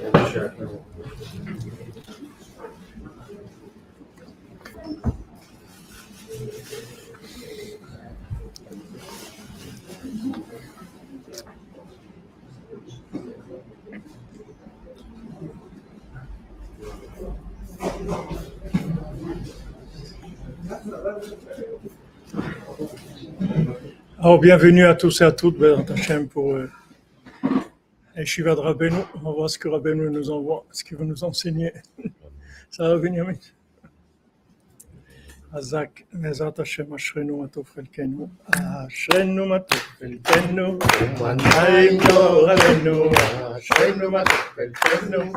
Vou deixar com Alors, bienvenue à tous et à toutes, Ben pour euh, de Rabbeinu. On va voir ce que Rabbeinu nous envoie, ce qu'il veut nous enseigner. Ça va, Benjamin Azak, Hashem, Ashrenu Matov Chelkenu, Ashrenu Matov Yoralenu, Ashrenu Matov Yoralenu.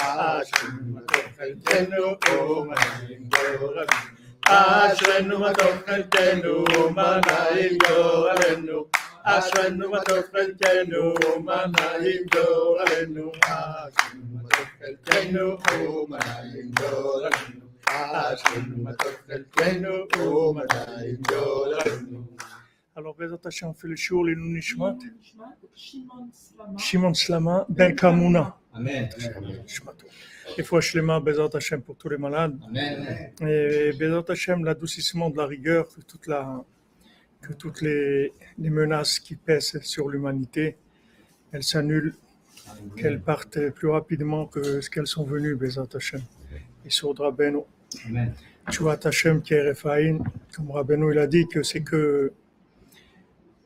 אשרנו מה טוב חלקנו ומה נעים גורלנו אשרנו מה טוב חלקנו ומה נעים גורלנו אשרנו מה טוב חלקנו ומה נעים גורלנו אשרנו מה טוב חלקנו ומה נעים גורלנו אשרנו מה טוב חלקנו ומה נעים גורלנו Alors, Bezat Hashem, on fait le shiur, les Nishmat. Shimon Slama, Ben Kamuna. Amen. Et fois Shlema, Bezat Hashem pour tous les malades. Amen. Et Bezat Hashem, l'adoucissement de la rigueur, que, toute la, que toutes les, les menaces qui pèsent sur l'humanité, elles s'annulent, qu'elles partent plus rapidement que ce qu'elles sont venues, Bezat Hashem. Et sur Rabbeinu. Amen. Tu vois, Hashem qui est comme Rabbeinu il a dit que c'est que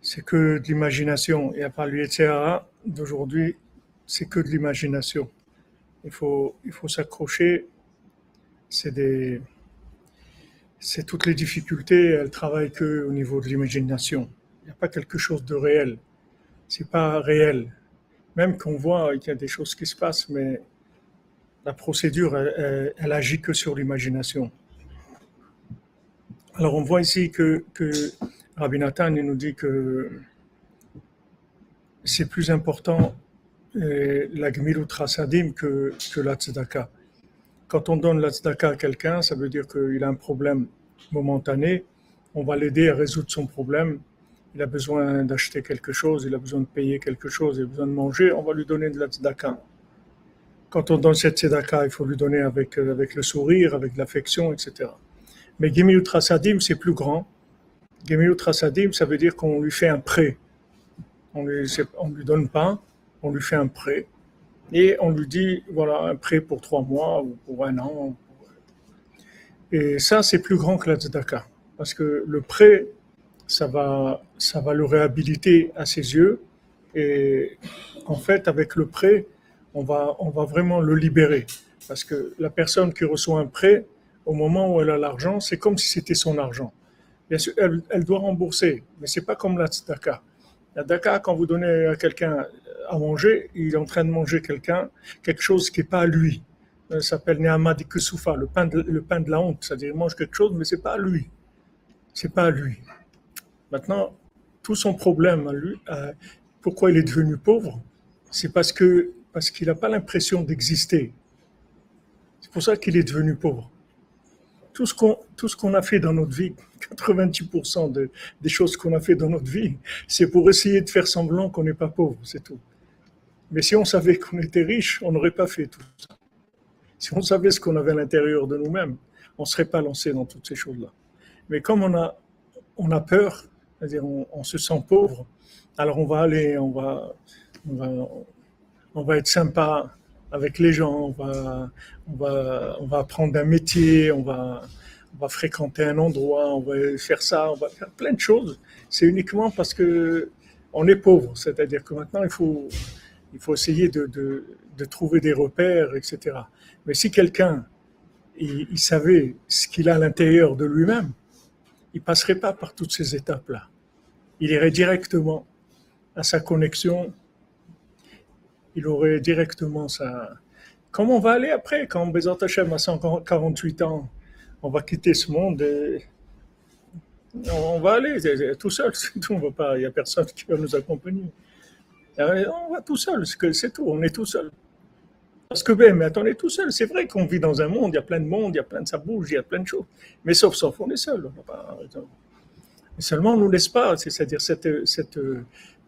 c'est que de l'imagination. Et à part l'UETRA d'aujourd'hui, c'est que de l'imagination. Il faut, il faut s'accrocher. C'est toutes les difficultés, elles travaillent que au niveau de l'imagination. Il n'y a pas quelque chose de réel. C'est pas réel. Même qu'on voit qu'il y a des choses qui se passent, mais la procédure, elle, elle agit que sur l'imagination. Alors on voit ici que, que Rabbi Nathan nous dit que c'est plus important euh, la Gmilut Rasadim que, que la Tzedaka. Quand on donne la Tzedaka à quelqu'un, ça veut dire qu'il a un problème momentané. On va l'aider à résoudre son problème. Il a besoin d'acheter quelque chose, il a besoin de payer quelque chose, il a besoin de manger. On va lui donner de la Tzedaka. Quand on donne cette Tzedaka, il faut lui donner avec, avec le sourire, avec l'affection, etc. Mais Gemilut Rasadim, c'est plus grand Gemilut Rasadim, ça veut dire qu'on lui fait un prêt. On ne lui, lui donne pas, on lui fait un prêt. Et on lui dit, voilà, un prêt pour trois mois ou pour un an. Et ça, c'est plus grand que la tzedaka. Parce que le prêt, ça va, ça va le réhabiliter à ses yeux. Et en fait, avec le prêt, on va, on va vraiment le libérer. Parce que la personne qui reçoit un prêt, au moment où elle a l'argent, c'est comme si c'était son argent. Bien sûr, elle, doit rembourser, mais c'est pas comme la tzedaka. La tzedaka, quand vous donnez à quelqu'un à manger, il est en train de manger quelqu'un, quelque chose qui n'est pas à lui. Ça s'appelle Nehamad le pain de, le pain de la honte. C'est-à-dire, il mange quelque chose, mais c'est pas à lui. C'est pas à lui. Maintenant, tout son problème à lui, pourquoi il est devenu pauvre, c'est parce que parce qu'il n'a pas l'impression d'exister. C'est pour ça qu'il est devenu pauvre tout ce qu'on a fait dans notre vie, 90% de, des choses qu'on a fait dans notre vie, c'est pour essayer de faire semblant qu'on n'est pas pauvre, c'est tout. Mais si on savait qu'on était riche, on n'aurait pas fait tout ça. Si on savait ce qu'on avait à l'intérieur de nous-mêmes, on ne serait pas lancé dans toutes ces choses-là. Mais comme on a, on a peur, c'est-à-dire on, se sent pauvre, alors on va aller, on va, on va, on va être sympa, avec les gens, on va, on va, on va apprendre un métier, on va, va fréquenter un endroit, on va faire ça, on va faire plein de choses. C'est uniquement parce que on est pauvre, c'est-à-dire que maintenant il faut, il faut essayer de, de, trouver des repères, etc. Mais si quelqu'un il, savait ce qu'il a à l'intérieur de lui-même, il passerait pas par toutes ces étapes-là. Il irait directement à sa connexion il aurait directement ça. Comment on va aller après quand Bézat Hachem a 148 ans On va quitter ce monde et on va aller tout seul, c'est tout. Il n'y a personne qui va nous accompagner. On va tout seul, c'est tout, on est tout seul. Parce que, ben, mais attendez, tout seul, c'est vrai qu'on vit dans un monde, il y a plein de monde, il y a plein de ça bouge, il y a plein de choses. Mais sauf, sauf, on est seul. Seulement, on ne nous laisse pas. C'est-à-dire, cette,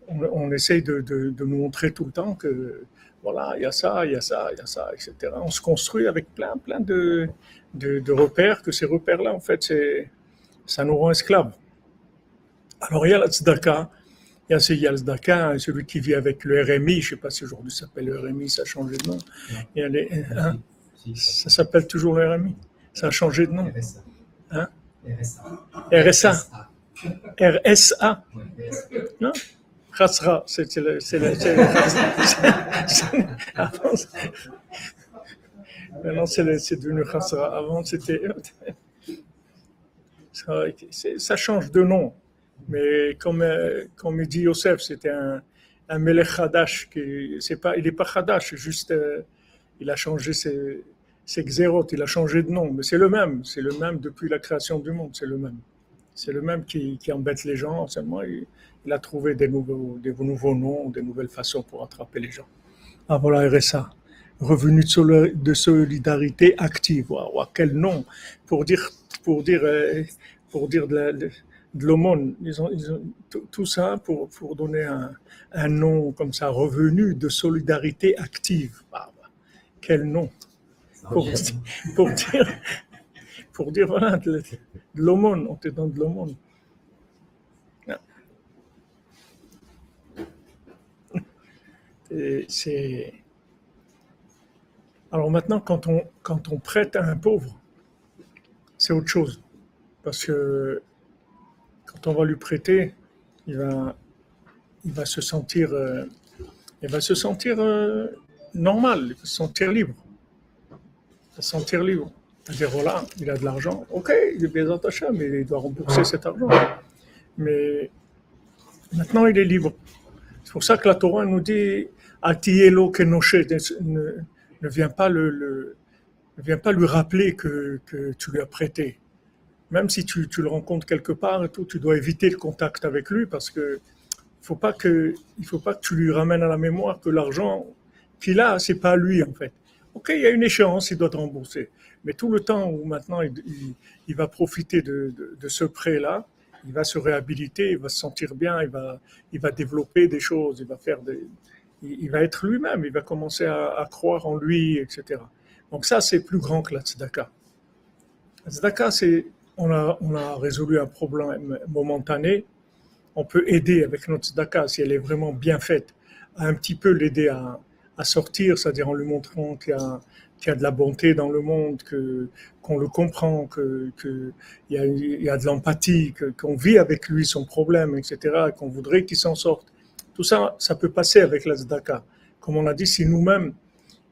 on, on essaye de, de, de, nous montrer tout le temps que, voilà, il y a ça, il y a ça, il y a ça, etc. On se construit avec plein, plein de, de, de repères, que ces repères-là, en fait, ça nous rend esclaves. Alors, il y a la tzedaka, il y a, il y a le Tzedaka, celui qui vit avec le RMI, je ne sais pas si aujourd'hui ça s'appelle le RMI, ça a changé de nom. Il y a les, hein, ça s'appelle toujours le RMI, ça a changé de nom. Hein? RSA. RSA. Non? Khasra, c'est le. C'est le, Maintenant, c'est devenu Khasra. Avant, c'était. Ça change de nom. Mais comme, comme il dit Yosef, c'était un, un Melech Hadash. Il n'est pas Hadash, juste euh, il a changé ses, ses il a changé de nom. Mais c'est le même, c'est le même depuis la création du monde, c'est le même. C'est le même qui, qui, embête les gens, seulement il, il, a trouvé des nouveaux, des nouveaux noms, des nouvelles façons pour attraper les gens. Ah voilà, RSA. Revenu de solidarité active. Waouh, quel nom pour dire, pour dire, euh, pour dire de la, de, de l'aumône. Ils ont, ils ont tout ça pour, pour donner un, un, nom comme ça, revenu de solidarité active. Ah, quel nom pour, pour, dire, pour dire, voilà, de, l'aumône, on te donne de l'aumône. C'est. Alors maintenant, quand on, quand on prête à un pauvre, c'est autre chose. Parce que quand on va lui prêter, il va, il va se sentir, euh, il va se sentir euh, normal, il va se sentir libre. Il va se sentir libre. C'est-à-dire, voilà, il a de l'argent, ok, il est bien attaché, mais il doit rembourser cet argent. Mais maintenant, il est libre. C'est pour ça que la Torah nous dit Altielo Kenoshe, ne, ne vient pas le, le, ne vient pas lui rappeler que, que tu lui as prêté même si tu, tu, le rencontres quelque part et tout, tu dois éviter le contact avec lui parce que faut pas que il faut pas que tu lui ramènes à la mémoire que l'argent qu'il a, c'est pas lui en fait. Ok, il y a une échéance, il doit te rembourser, mais tout le temps où maintenant il, va profiter de, ce prêt-là, il va se réhabiliter, il va se sentir bien, il va il va développer des choses, il va faire des, il, va être lui-même, il va commencer à, croire en lui, etc. Donc ça, c'est plus grand que la tzedaka. La tzedaka, c'est on a, on a résolu un problème momentané, on peut aider avec notre tzedaka, si elle est vraiment bien faite, à un petit peu l'aider à, à, sortir, c'est-à-dire en lui montrant qu'il y, qu y a, de la bonté dans le monde, que, qu'on le comprend, qu'il que y, a, y a de l'empathie, qu'on vit avec lui son problème, etc., qu'on voudrait qu'il s'en sorte. Tout ça, ça peut passer avec la. Comme on a dit, si nous-mêmes,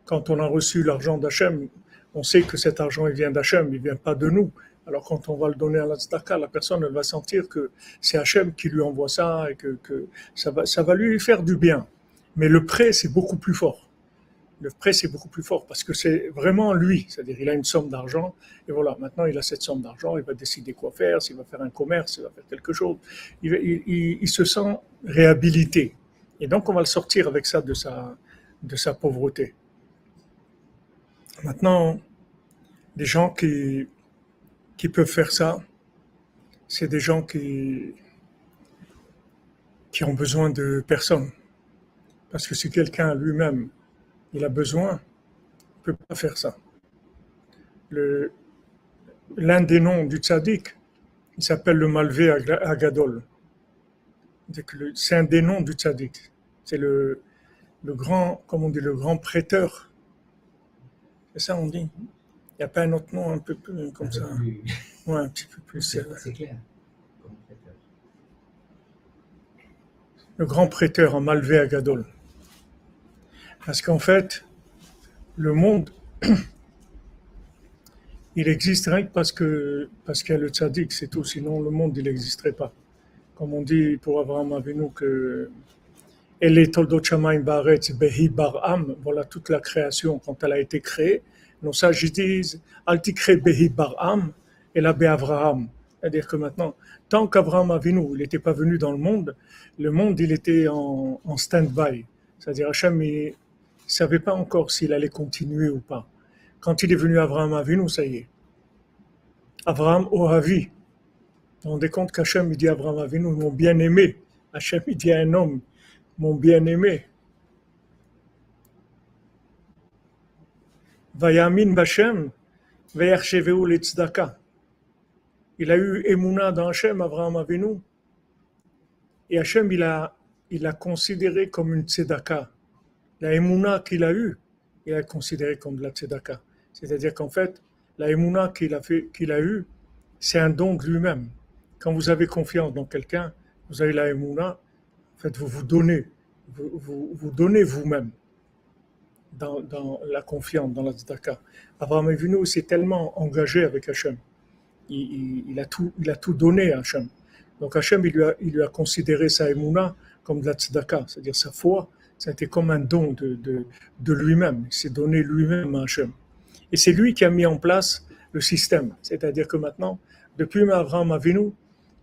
quand on a reçu l'argent d'Hachem, on sait que cet argent il vient d'Hachem, il vient pas de nous. Alors quand on va le donner à la tzedaka, la personne elle va sentir que c'est Hachem qui lui envoie ça et que, que, ça, va, ça va lui faire du bien. Mais le prêt, c'est beaucoup plus fort. Le prêt, c'est beaucoup plus fort parce que c'est vraiment lui. C'est-à-dire, il a une somme d'argent et voilà, maintenant il a cette somme d'argent, il va décider quoi faire, s'il va faire un commerce, il va faire quelque chose. Il, se sent réhabilité. Et donc, on va le sortir avec ça de sa, pauvreté. Maintenant, des gens qui, peuvent faire ça, c'est des gens qui, ont besoin de personne. Parce que si quelqu'un lui-même, il a besoin, il ne peut pas faire ça. L'un des noms du tzaddik, il s'appelle le Malvé Agadol. C'est un des noms du tzaddik. C'est le, le grand, comme on dit, le grand prêteur. C'est ça on dit il n'y a pas un autre nom un peu plus comme ça plus... Ouais, un petit peu plus. C'est clair. Le grand prêteur en Malvé à Gadol. Parce qu'en fait, le monde, il existe rien que parce que parce qu'il y a le tzaddik, c'est tout. Sinon, le monde, il n'existerait pas. Comme on dit pour Abraham Avinu que Elle toldot baretz behi baram, voilà toute la création quand elle a été créée nos sages disent Altikre Behi Baram et la Avraham. C'est-à-dire que maintenant, tant qu'Abraham Avinu, il n'était pas venu dans le monde, le monde, il était en, en stand-by. C'est-à-dire, Hachem, il, ne savait pas encore s'il allait continuer ou pas. Quand il est venu Abraham Avinu, ça y est. Abraham Ohavi. On rendez compte qu'Hachem, il dit Abraham Avinu, mon bien-aimé. Hachem, il dit à un homme, mon bien-aimé. Vayamin Bachem, Vayarcheveu Litzdaka. Il a eu Emouna dans Hachem, Abraham Avinu. Et Hachem, il a, il a considéré comme une tzedaka. La Emouna qu'il a eue, il a considéré comme de la tzedaka. C'est-à-dire qu'en fait, la Emouna qu'il a, a eue, c'est un don de lui-même. Quand vous avez confiance dans quelqu'un, vous avez la Emouna, en fait, vous vous donnez, vous vous, donnez vous-même dans, la confiance, dans la tzedaka. Abraham Avinu s'est tellement engagé avec Hachem. Il, a tout, il a tout donné à Hachem. Donc Hachem, il lui a, il lui a considéré sa Emouna comme de la tzedaka, c'est-à-dire sa foi, été comme un don de, lui-même. Il s'est donné lui-même à Hachem. Et c'est lui qui a mis en place le système. C'est-à-dire que maintenant, depuis Abraham Avinu,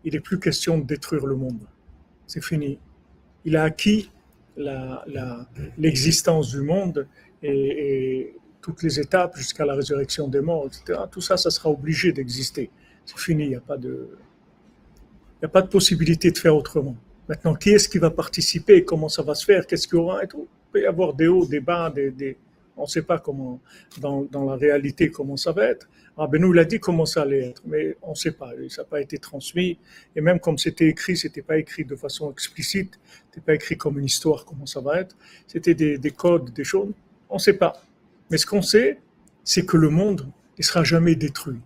il n'est plus question de détruire le monde. C'est fini. Il a acquis l'existence du monde et, toutes les étapes jusqu'à la résurrection des morts, etc. Tout ça, ça sera obligé d'exister. C'est fini. Il n'y a pas de possibilité de faire autrement. Maintenant, qui est-ce qui va participer Comment ça va se faire? Qu'est-ce qu'il y aura et tout? Il peut y avoir des hauts, des bas, des, on ne sait pas comment, dans, dans, la réalité, comment ça va être. Ah ben nous, il a dit comment ça allait être, mais on ne sait pas. Ça n'a pas été transmis. Et même comme c'était écrit, c'était pas écrit de façon explicite. C'était pas écrit comme une histoire, comment ça va être. C'était des, des, codes, des choses. On ne sait pas. Mais ce qu'on sait, c'est que le monde ne sera jamais détruit.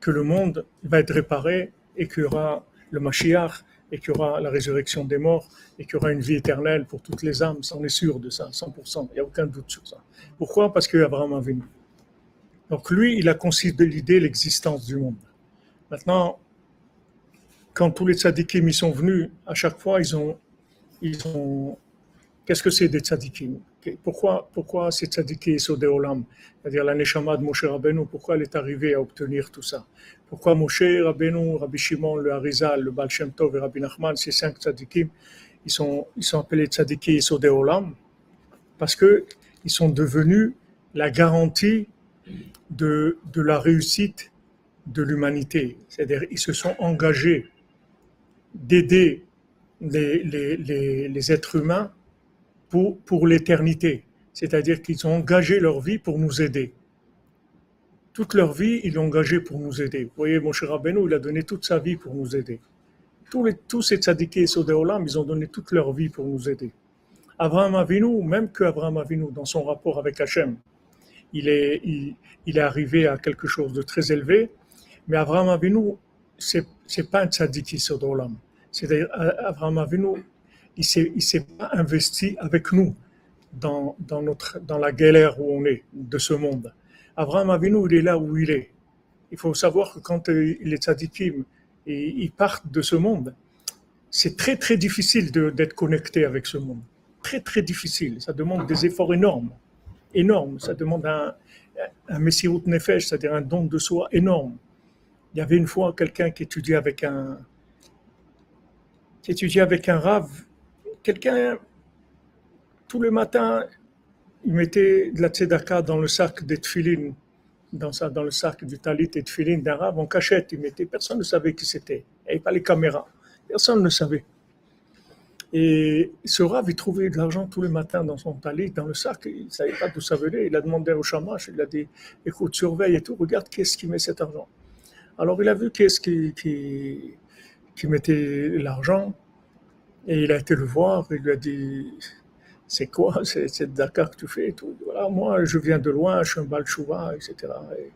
Que le monde va être réparé et qu'il y aura le Mashiach et qu'il y aura la résurrection des morts et qu'il y aura une vie éternelle pour toutes les âmes. On est sûr de ça, 100%. Il n'y a aucun doute sur ça. Pourquoi? Parce qu'Abraham a venu. Donc lui, il a considéré l'existence du monde. Maintenant, quand tous les tzadikim y sont venus, à chaque fois, ils ont, ils ont Qu'est-ce que c'est des tzadikim? Pourquoi, pourquoi ces tzadikim sont des olam? C'est-à-dire la neshama de Moshe Rabbeinu, pourquoi elle est arrivée à obtenir tout ça? Pourquoi Moshe Rabbeinu, Rabbi Shimon, le Harizal, le Baal Shem Tov et Rabbi Nachman, ces cinq tzadikim, ils sont, ils appelés tzadikim sont des olam parce qu'ils sont devenus la garantie de, de la réussite de l'humanité. C'est-à-dire ils se sont engagés d'aider les, les, les, les êtres humains pour, pour l'éternité. C'est-à-dire qu'ils ont engagé leur vie pour nous aider. Toute leur vie, ils l'ont engagé pour nous aider. Vous voyez, mon cher Rabbeinu, il a donné toute sa vie pour nous aider. Tous, les, tous ces tzadikés et ils ont donné toute leur vie pour nous aider. Abraham Avinu, même que Abraham Avinu, dans son rapport avec Hachem, il est, il, il est arrivé à quelque chose de très élevé, mais Abraham Avinu, c'est, c'est pas un tzaddik Olam. C'est-à-dire, Abraham Avinu, il ne s'est pas investi avec nous dans, dans, notre, dans la galère où on est de ce monde. Abraham Avinu, il est là où il est. Il faut savoir que quand les tzadikim ils partent de ce monde, c'est très très difficile d'être connecté avec ce monde. Très très difficile. Ça demande des efforts énormes. Énormes. Ça demande un, un Messirut Nefesh, c'est-à-dire un don de soi énorme. Il y avait une fois quelqu'un qui étudiait avec un, qui étudiait avec un rave quelqu'un, tous les matins, il mettait de la tzedaka dans le sac des tfilines, dans, dans le sac du talit et tfilines d'un rave en cachette. Il mettait, personne ne savait qui c'était. Il n'y avait pas les caméras. Personne ne savait. Et ce rave, il trouvait de l'argent tous les matins dans son talit, dans le sac. Il ne savait pas d'où ça venait. Il a demandé au chamash, il a dit, écoute, surveille et tout, regarde qui est-ce qui met cet argent. Alors il a vu qui est-ce qui, qui, qui mettait l'argent. Et il a été le voir, il lui a dit C'est quoi? Cette Dakar que tu fais et tout. Voilà, moi, je viens de loin, je suis un Balchouva, etc. Et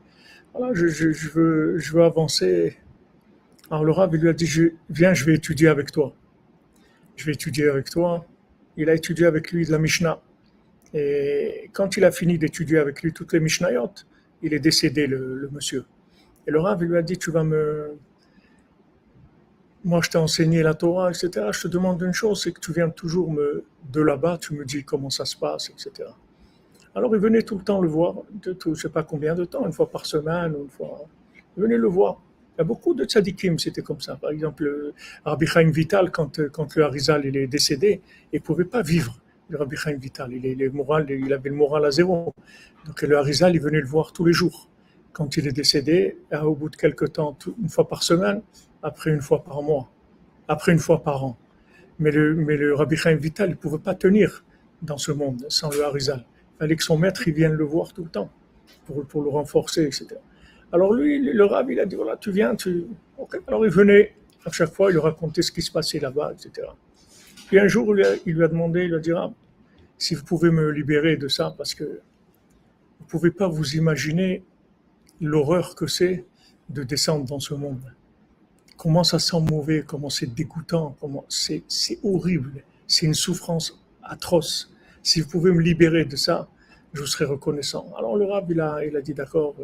voilà, je, je, veux, je veux avancer. Alors le il lui a dit Viens, je vais étudier avec toi. Je vais étudier avec toi. Il a étudié avec lui de la Mishnah. Et quand il a fini d'étudier avec lui toutes les Mishnayot, il est décédé, le, monsieur. Et le Rav, lui a dit Tu vas me moi je t'ai enseigné la Torah, etc. Je te demande une chose, c'est que tu viens toujours me, de là-bas, tu me dis comment ça se passe, etc. Alors il venait tout le temps le voir, de tout, je sais pas combien de temps, une fois par semaine, une fois. Il venait le voir. Il y a beaucoup de tzadikim, c'était comme ça. Par exemple, Rabbi Chaim Vital, quand, quand le Harizal il est décédé, il ne pouvait pas vivre le Rabbi Chaim Vital. Il, est, moral, il avait le moral à zéro. Donc le Harizal, il venait le voir tous les jours. Quand il est décédé, au bout de quelques temps, une fois par semaine, après une fois par mois, après une fois par an. Mais le, mais le Rabbi Chaim Vital, ne pouvait pas tenir dans ce monde sans le Harizal. Il fallait que son maître il vienne le voir tout le temps pour, pour le renforcer, etc. Alors lui, le Rabbi, il a dit, voilà, tu viens, tu... Alors il venait, à chaque fois, il lui racontait ce qui se passait là-bas, etc. Puis un jour, il lui a demandé, il lui a dit, ah, si vous pouvez me libérer de ça, parce que vous ne pouvez pas vous imaginer l'horreur que c'est de descendre dans ce monde. Comment ça sent mauvais, comment c'est dégoûtant, comment c'est, horrible, c'est une souffrance atroce. Si vous pouvez me libérer de ça, je vous serai reconnaissant. Alors le rab, il a, il a dit d'accord,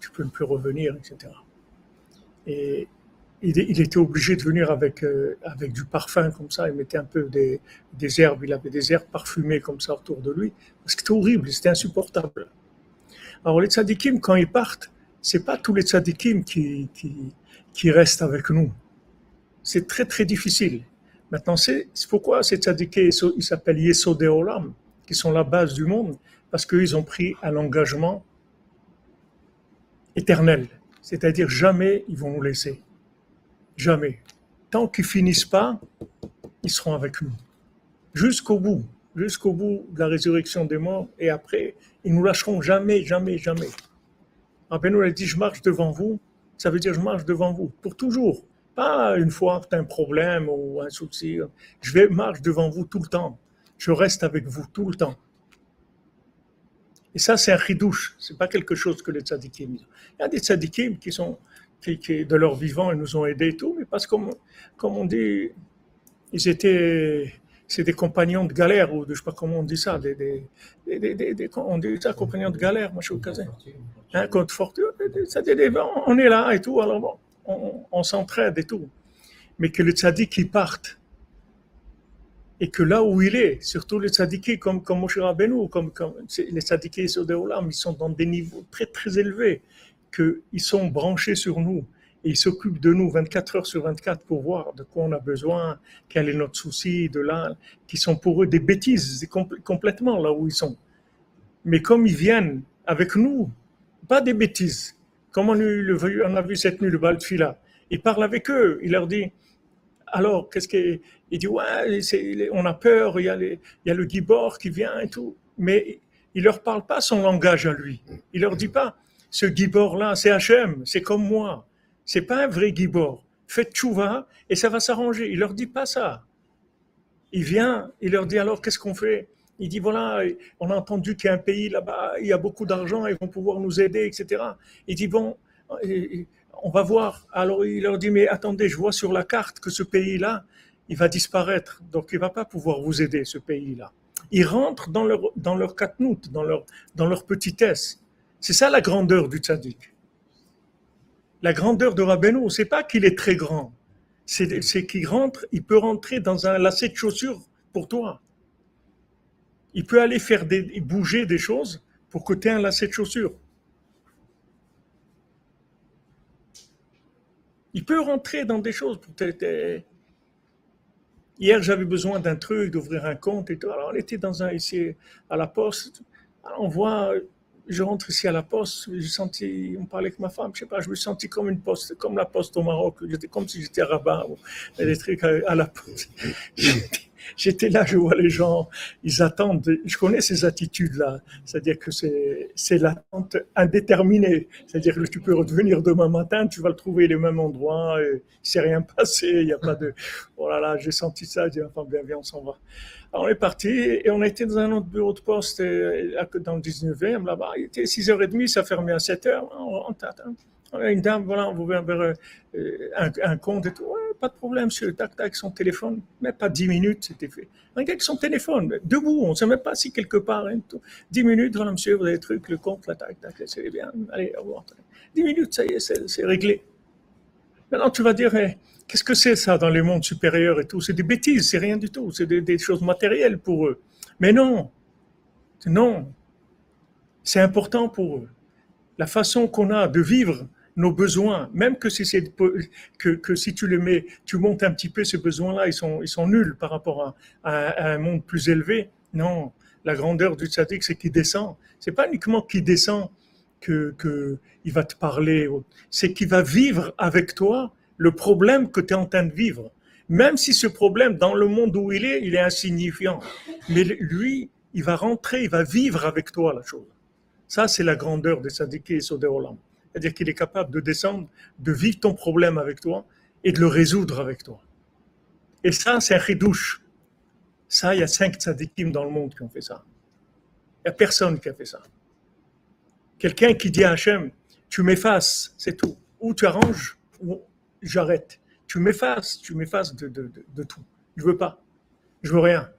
tu peux ne plus revenir, etc. Et il, était obligé de venir avec, euh, avec du parfum comme ça, il mettait un peu des, herbes, il avait des herbes parfumées comme ça autour de lui, parce que c'était horrible, c'était insupportable. Alors les tzadikim, quand ils partent, c'est pas tous les tzadikim qui, qui restent avec nous. C'est très très difficile. Maintenant, c'est pourquoi ces tzadikim, ils s'appellent Yesodé Olam, qui sont la base du monde, parce qu'ils ont pris un engagement éternel. C'est-à-dire jamais ils vont nous laisser. Jamais. Tant qu'ils finissent pas, ils seront avec nous. Jusqu'au bout. Jusqu'au bout de la résurrection des morts. Et après, ils nous lâcheront jamais, jamais, jamais. nous a dit, je marche devant vous. Ça veut dire, je marche devant vous. Pour toujours. Pas une fois que tu as un problème ou un souci. Je vais marche devant vous tout le temps. Je reste avec vous tout le temps. Et ça, c'est un chidouche. C'est pas quelque chose que les tzadikim. Il y a des tzadikim qui sont, qui, de leur vivant, ils nous ont aidés et tout, mais parce que, comme, on dit, ils étaient, c'est des compagnons de galère, ou de, je sais pas comment on dit ça, des, des, des, on dit ça, compagnons de galère, moi je suis hein, contre fortune, on est là et tout, alors bon, on, on s'entraide et tout. Mais que les tzadikim partent, et que là où il est, surtout les tzadikis comme, comme Moshe Rabbeinu, comme, comme les tzadikis sur des ils sont dans des niveaux très très élevés, qu'ils sont branchés sur nous et ils s'occupent de nous 24 heures sur 24 pour voir de quoi on a besoin, quel est notre souci, de là, qui sont pour eux des bêtises complètement là où ils sont. Mais comme ils viennent avec nous, pas des bêtises, comme on a, vu cette nuit le Baltfila, il parle avec eux, il leur dit, alors, qu'est-ce qu'il dit Ouais, on a peur, il y a, il y a le Gibor qui vient et tout. Mais il leur parle pas son langage à lui. Il leur dit pas ce Gibor-là, c'est Hachem, c'est comme moi. C'est pas un vrai Gibor. Faites chouva et ça va s'arranger. Il leur dit pas ça. Il vient, il leur dit alors qu'est-ce qu'on fait? Il dit voilà, on a entendu qu'il y a un pays là-bas, il y a beaucoup d'argent, ils vont pouvoir nous aider, etc. Il dit bon, on va voir. Alors il leur dit, mais attendez, je vois sur la carte que ce pays-là, il va disparaître. Donc il va pas pouvoir vous aider, ce pays-là. Ils rentrent dans leur, dans leur dans leur, dans leur petitesse. C'est ça la grandeur du tzaddik. La grandeur de Rabbeinu, c'est pas qu'il est très grand. C'est qu'il rentre, il peut rentrer dans un lacet de chaussures pour toi. Il peut aller faire bouger des choses pour que tu aies un lacet de chaussures. Il peut rentrer dans des choses. Hier, j'avais besoin d'un truc, d'ouvrir un compte et tout. Alors, on était dans un, ici, à la poste. Alors, on voit, je rentre ici à la poste, j'ai senti, on parlait avec ma femme, je sais pas, je me sentis comme une poste, comme la poste au Maroc. J'étais comme si j'étais à Rabat, ou des trucs à, la poste. J'étais là, je vois les gens, ils attendent. Je connais ces attitudes-là. C'est-à-dire que c'est l'attente indéterminée. C'est-à-dire que tu peux revenir demain matin, tu vas le trouver les mêmes endroits, il s'est rien passé, il n'y a pas de. Oh là là, j'ai senti ça, j'ai dit, enfin, bien, bien, on s'en va. On est parti et on été dans un autre bureau de poste euh, dans le 19e, là-bas. Il était 6h30, ça fermait à 7h. On, on, une dame, voilà, on veut vers un, compte et tout. pas de problème, monsieur. Tac, tac, son téléphone. Mais pas dix minutes, c'était fait. Un gars avec son téléphone, debout, on ne sait même pas si quelque part. Hein, dix minutes, voilà, monsieur, vous avez le truc, le compte, là, tac, tac, c'est bien. Allez, au revoir. Dix minutes, ça y est, c'est réglé. Maintenant, tu vas dire, eh, qu'est-ce que c'est ça dans les mondes supérieurs et tout? C'est des bêtises, c'est rien du tout. C'est des, des choses matérielles pour eux. Mais non, non. C'est important pour eux. La façon qu'on a de vivre nos besoins, même que si, tu les mets, tu montes un petit peu, ces besoins-là, ils sont, nuls par rapport à, un monde plus élevé, Non, la grandeur du tzaddik, c'est qu'il descend. C'est pas uniquement qu'il descend que, il va te parler, c'est qu'il va vivre avec toi le problème que tu es en train de vivre. Même si ce problème, dans le monde où il est, il est insignifiant. Mais lui, il va rentrer, il va vivre avec toi la chose. Ça, c'est la grandeur de Sadiqi et Sodéolam. C'est-à-dire qu'il est capable de descendre, de vivre ton problème avec toi et de le résoudre avec toi. Et ça, c'est un chidouche. Ça, il y a cinq tzadikim dans le monde qui ont fait ça. Il n'y a personne qui a fait ça. Quelqu'un qui dit à Hachem, tu m'effaces, c'est tout. Ou tu arranges, ou j'arrête. Tu m'effaces, tu m'effaces de, tout. Je veux pas. Je veux rien.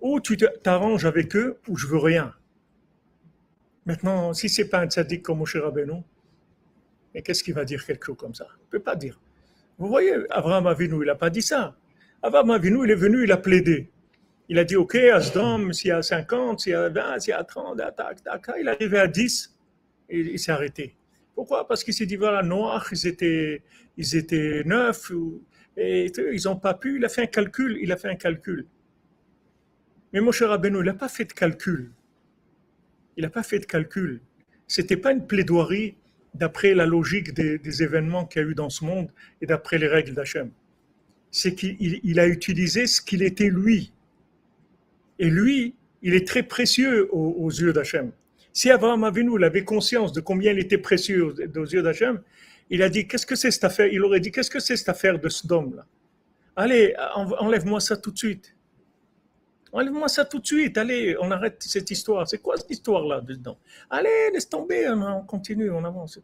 Ou tu t'arranges avec eux, ou je veux rien. Maintenant, si c'est pas un tzaddik comme Moshe Rabbeinu, mais qu'est-ce qu'il va dire quelque chose comme ça? Il ne peut pas dire. Vous voyez, Abraham Avinu, il n'a pas dit ça. Abraham Avinu, il est venu, il a plaidé. Il a dit, OK, Asdom, s'il y a 50, s'il y a 20, s'il y a 30, tac, tac, il est arrivé à 10, et il s'est arrêté. Pourquoi? Parce qu'il s'est dit, voilà, Noach, ils étaient, ils étaient neuf, et ils n'ont pas pu, il a fait un calcul, il a fait un calcul. Mais mon cher Rabbeinu, il n'a pas fait de calcul. Il n'a pas fait de calcul. C'était pas une plaidoirie d'après la logique des, événements qu'il y a eu dans ce monde et d'après les règles d'Hachem. C'est qu'il a utilisé ce qu'il était lui. Et lui, il est très précieux aux, yeux d'Hachem. Si Abraham Avinu avait conscience de combien il était précieux aux, yeux d'Hachem, il a dit Qu'est-ce que c'est cette affaire? Il aurait dit Qu'est-ce que c'est cette affaire de ce là Allez, enlève-moi ça tout de suite. Enlève-moi ça tout de suite. Allez, on arrête cette histoire. C'est quoi cette histoire-là dedans? Allez, laisse tomber. On continue, on avance.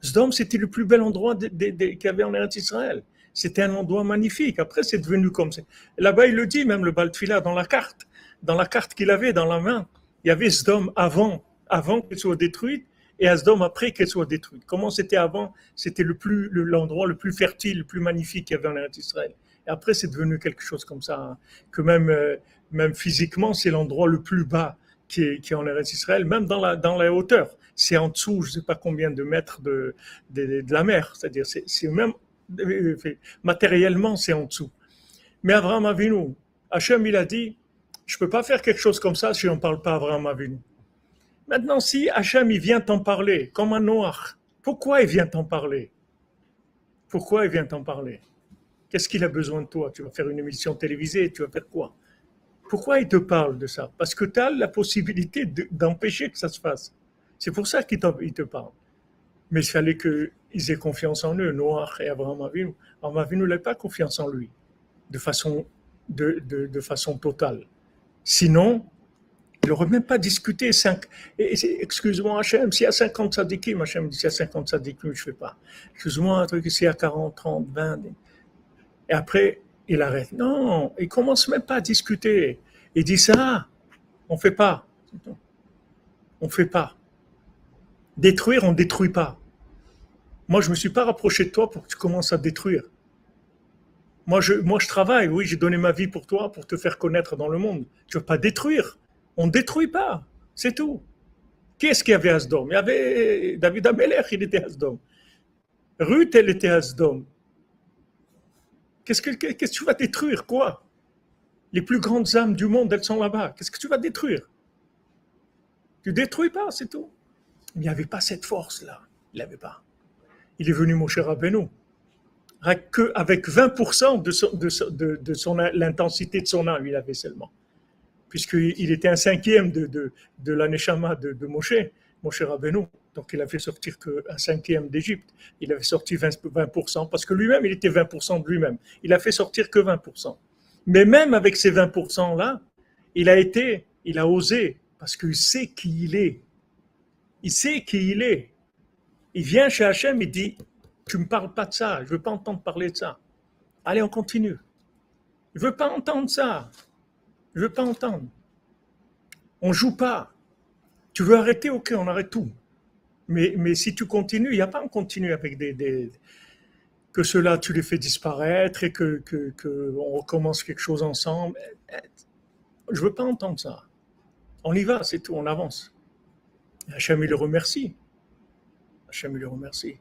Sdom, c'était le plus bel endroit qu'il y avait en Eretz Israël. C'était un endroit magnifique. Après, c'est devenu comme ça. Là-bas, il le dit, même le Baltfila, dans la carte. Dans la carte qu'il avait dans la main, il y avait Sdom avant, avant qu'elle soit détruite, et Sdom après qu'elle soit détruite. Comment c'était avant? C'était le plus, l'endroit le plus fertile, le plus magnifique qu'il y avait en Eretz Israël. Et après, c'est devenu quelque chose comme ça, hein. que même euh, même physiquement, c'est l'endroit le plus bas qui est, en Israël, même dans la, hauteur. C'est en dessous, je ne sais pas combien de mètres de, la mer. C'est-à-dire, c'est même matériellement, c'est en dessous. Mais Abraham Avinu, Hachem, il a dit, je ne peux pas faire quelque chose comme ça si on ne parle pas à Abraham Avinu. Maintenant, si Hachem, il vient t'en parler, comme un Noach, pourquoi il vient t'en parler? Pourquoi il vient t'en parler? Qu'est-ce qu'il a besoin de toi? Tu vas faire une émission télévisée, tu vas faire quoi? Pourquoi il te parle de ça? Parce que tu as la possibilité d'empêcher que ça se fasse. C'est pour ça qu'il te parle. Mais il fallait qu'ils aient confiance en eux, Noach et Abraham Avinu. Abraham Avinu n'avait pas confiance en lui de façon, de, de, façon totale. Sinon, il n'aurait même pas discuté. Excuse-moi, Hachem, s'il y a 50 sadikim, Hachem dit s'il y a 50 sadikim, je ne fais pas. Excuse-moi, un truc, s'il y a 40, 30, 20. Et après, il arrête. Non, il commence même pas à discuter. Il dit ça, on fait pas. On fait pas. Détruire, on détruit pas. Moi, je me suis pas rapproché de toi pour que tu commences à détruire. Moi, je, moi, je travaille. Oui, j'ai donné ma vie pour toi, pour te faire connaître dans le monde. Tu veux pas détruire. On détruit pas. C'est tout. Qu'est-ce qu'il y avait à Sdom Il y avait David Ameler, il était à Sdom. Ruth, elle était à Sdom. Qu'est-ce que, que tu vas détruire Quoi? Les plus grandes âmes du monde, elles sont là-bas. Qu'est-ce que tu vas détruire? Tu détruis pas, c'est tout. Il n'y avait pas cette force-là. Il n'avait pas. Il est venu, mon cher Abeno, avec 20% de, son, de, de, son, l'intensité de son âme, il avait seulement. Puisqu'il était un cinquième de, de, de l'aneshama de, de Moshe, Moshe Rabbeinu. Donc il a fait sortir qu'un cinquième d'Égypte. Il avait sorti 20%, parce que lui-même, il était 20% de lui-même. Il a fait sortir que 20%. Mais même avec ces 20%-là, il a été, il a osé, parce qu'il sait qui il est. Il sait qui il est. Il vient chez Hachem, il dit, tu me parles pas de ça, je veux pas entendre parler de ça. Allez, on continue. Je veux pas entendre ça. Je veux pas entendre. On joue pas. Tu veux arrêter, ok, on arrête tout. Mais, mais si tu continues, il n'y a pas un continu avec des, que cela tu les fais disparaître et que, que, recommence quelque chose ensemble. Je veux pas entendre ça. On y va, c'est tout, on avance. Hachem, il le remercie. Hachem, il le remercie.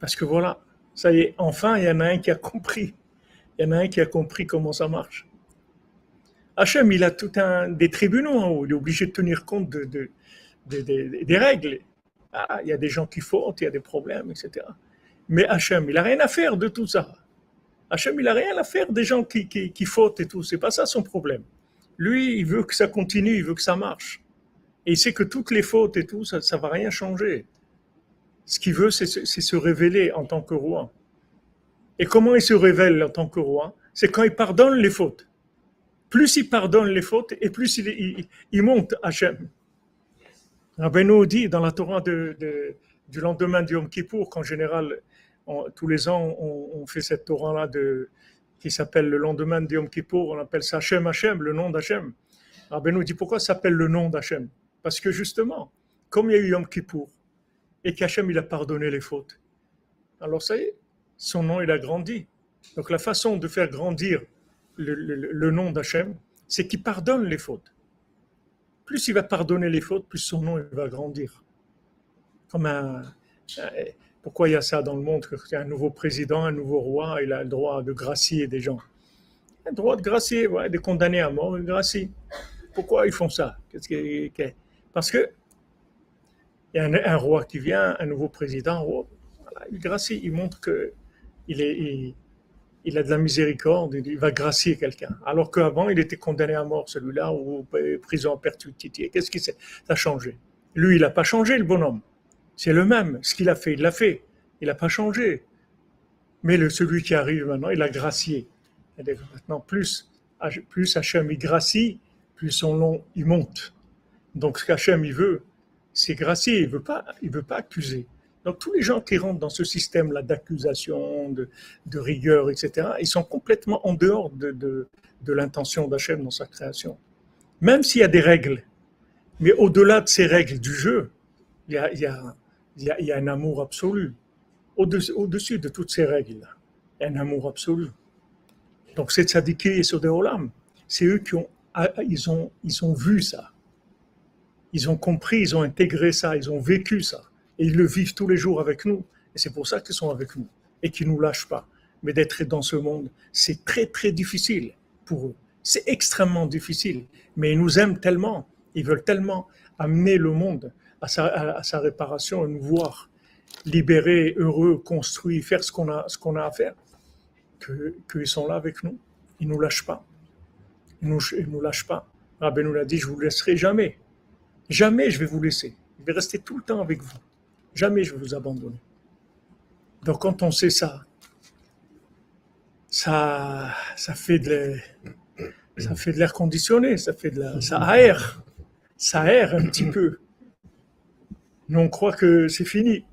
Parce que voilà, ça y est, enfin, il y en a un qui a compris. Il y en a un qui a compris comment ça marche. Hachem, il a tout un des tribunaux en haut. Il est obligé de tenir compte de, des règles. Ah, il y a des gens qui fautent, il y a des problèmes, etc. Mais Hachem, il n'a rien à faire de tout ça. Hachem, il n'a rien à faire des gens qui, qui, qui fautent et tout. C'est pas ça son problème. Lui, il veut que ça continue, il veut que ça marche. Et il sait que toutes les fautes et tout, ça ne va rien changer. Ce qu'il veut, c'est se révéler en tant que roi. Et comment il se révèle en tant que roi? C'est quand il pardonne les fautes. Plus il pardonne les fautes, et plus il, il, monte Hachem. Rabbeinu dit dans la Torah du lendemain du Yom Kippour, qu'en général, tous les ans, on, fait cette Torah-là qui s'appelle le lendemain du Yom Kippour, on appelle ça Hachem Hachem, le nom d'Hachem. Rabbeinu dit pourquoi ça s'appelle le nom d'Hachem Parce que justement, comme il y a eu Yom Kippour, et qu'Hachem il a pardonné les fautes, alors ça y est, son nom il a grandi. Donc la façon de faire grandir le, le nom d'Hachem, c'est qu'il pardonne les fautes plus il va pardonner les fautes, plus son nom va grandir. Comme pourquoi il y a ça dans le monde Il y a un nouveau président, un nouveau roi, il a le droit de gracier des gens. Le droit de gracier, ouais, de condamner à mort, il gracie. Pourquoi ils font ça? Parce que il y a un, roi qui vient, un nouveau président, il gracie, il montre que il est, il a de la miséricorde, il va gracier quelqu'un. Alors qu'avant, il était condamné à mort, celui-là, ou prison en perpétuité. Qu'est-ce qui s'est a changé? Lui, il n'a pas changé, le bonhomme. C'est le même. Ce qu'il a fait, il l'a fait. Il n'a pas changé. Mais celui qui arrive maintenant, il a gracié. maintenant, plus, plus Hachem il gracie, plus son nom il monte. Donc ce qu'Hachem il veut, c'est gracier. Il veut pas, il veut pas accuser. Donc tous les gens qui rentrent dans ce système-là d'accusation, de, rigueur, etc., ils sont complètement en dehors de, l'intention d'Hachem dans sa création. Même s'il y a des règles, mais au-delà de ces règles du jeu, il y a, un amour absolu. Au-dessus, de toutes ces règles, il y a un amour absolu. Donc c'est tzadiki et Olam, c'est eux qui ont, ils ont, ils ont vu ça. Ils ont compris, ils ont intégré ça, ils ont vécu ça. Et ils le vivent tous les jours avec nous. Et c'est pour ça qu'ils sont avec nous et qu'ils ne nous lâchent pas. Mais d'être dans ce monde, c'est très, très difficile pour eux. C'est extrêmement difficile. Mais ils nous aiment tellement, ils veulent tellement amener le monde à sa, réparation et nous voir libérés, heureux, construits, faire ce qu'on a, ce a à faire, qu'ils sont là avec nous. Ils ne nous lâchent pas. Ils ne nous, nous lâchent pas. Rabbi nous l'a dit, je ne vous laisserai jamais. Jamais je vais vous laisser. Je vais rester tout le temps avec vous. Jamais je vais vous abandonner. Donc quand on sait ça, ça, fait de l'air conditionné, ça fait de la, ça aère, ça aère un petit peu. Nous on croit que c'est fini,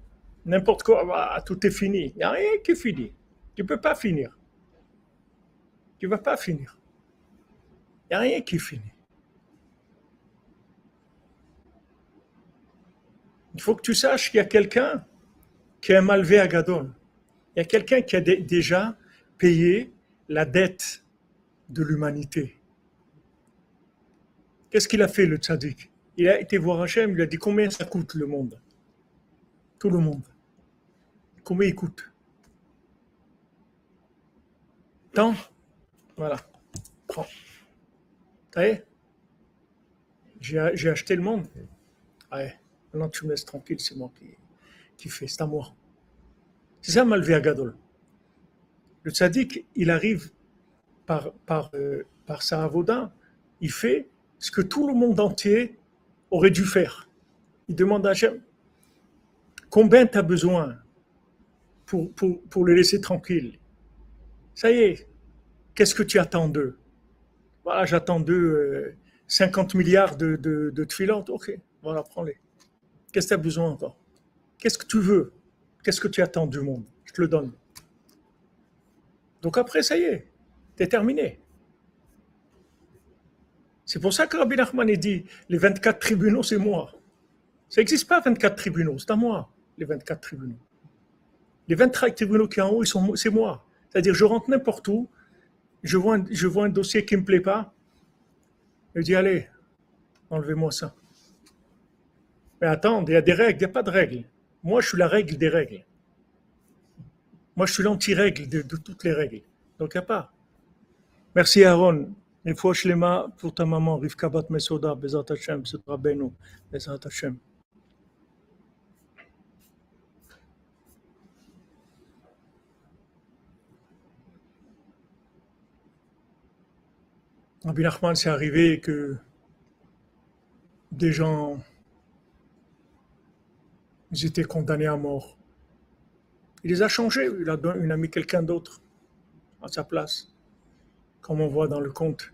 n'importe quoi, bah, tout est fini. Il n'y a rien qui est fini. Tu ne peux pas finir. Tu ne vas pas finir. Il n'y a rien qui est fini. Il faut que tu saches qu'il y a quelqu'un qui un malvé à. Il y a quelqu'un qui a déjà payé la dette de l'humanité. Qu'est-ce qu'il a fait, le tzaddik? Il a été voir Hachem, il lui a dit combien ça coûte le monde? Tout le monde. Combien il coûte? Tant? Voilà. Prends. T'as J'ai acheté le monde. Ouais. Maintenant, tu me laisses tranquille, c'est moi qui, qui fais, c'est à moi. C'est ça, Malvé Gadol. Le tzaddik, il arrive par, par, euh, par sa avoda, il fait ce que tout le monde entier aurait dû faire. Il demande à Hachem, combien tu as besoin pour, pour, pour les laisser tranquilles Ça y est, qu'est-ce que tu attends d'eux? Voilà, j'attends d'eux 50 euh, milliards de, de, de Ok, voilà, prends-les. Qu'est-ce que tu as besoin encore? Qu'est-ce que tu veux? Qu'est-ce que tu attends du monde? Je te le donne. Donc après, ça y est, es terminé. C'est pour ça que Rabbi Nachman dit les 24 tribunaux, c'est moi. Ça n'existe pas 24 tribunaux, c'est à moi, les 24 tribunaux. Les 23 tribunaux qui sont en haut, c'est moi. C'est-à-dire, je rentre n'importe où, je vois, un, je vois un dossier qui ne me plaît pas, je dis allez, enlevez-moi ça. Mais attends, il y a des règles, il n'y a pas de règles. Moi, je suis la règle des règles. Moi, je suis l'anti-règle de, toutes les règles. Donc, il n'y a pas. Merci Aaron. Et fois Shlema pour ta maman, Rivka Bat Mesoda, Bezat Hashem, Bezat Rabbeinu, Bezat Hashem. Rabbi c'est arrivé que des gens, ils étaient condamnés à mort. Il les a changés, il a, mis quelqu'un d'autre à sa place. Comme on voit dans le conte,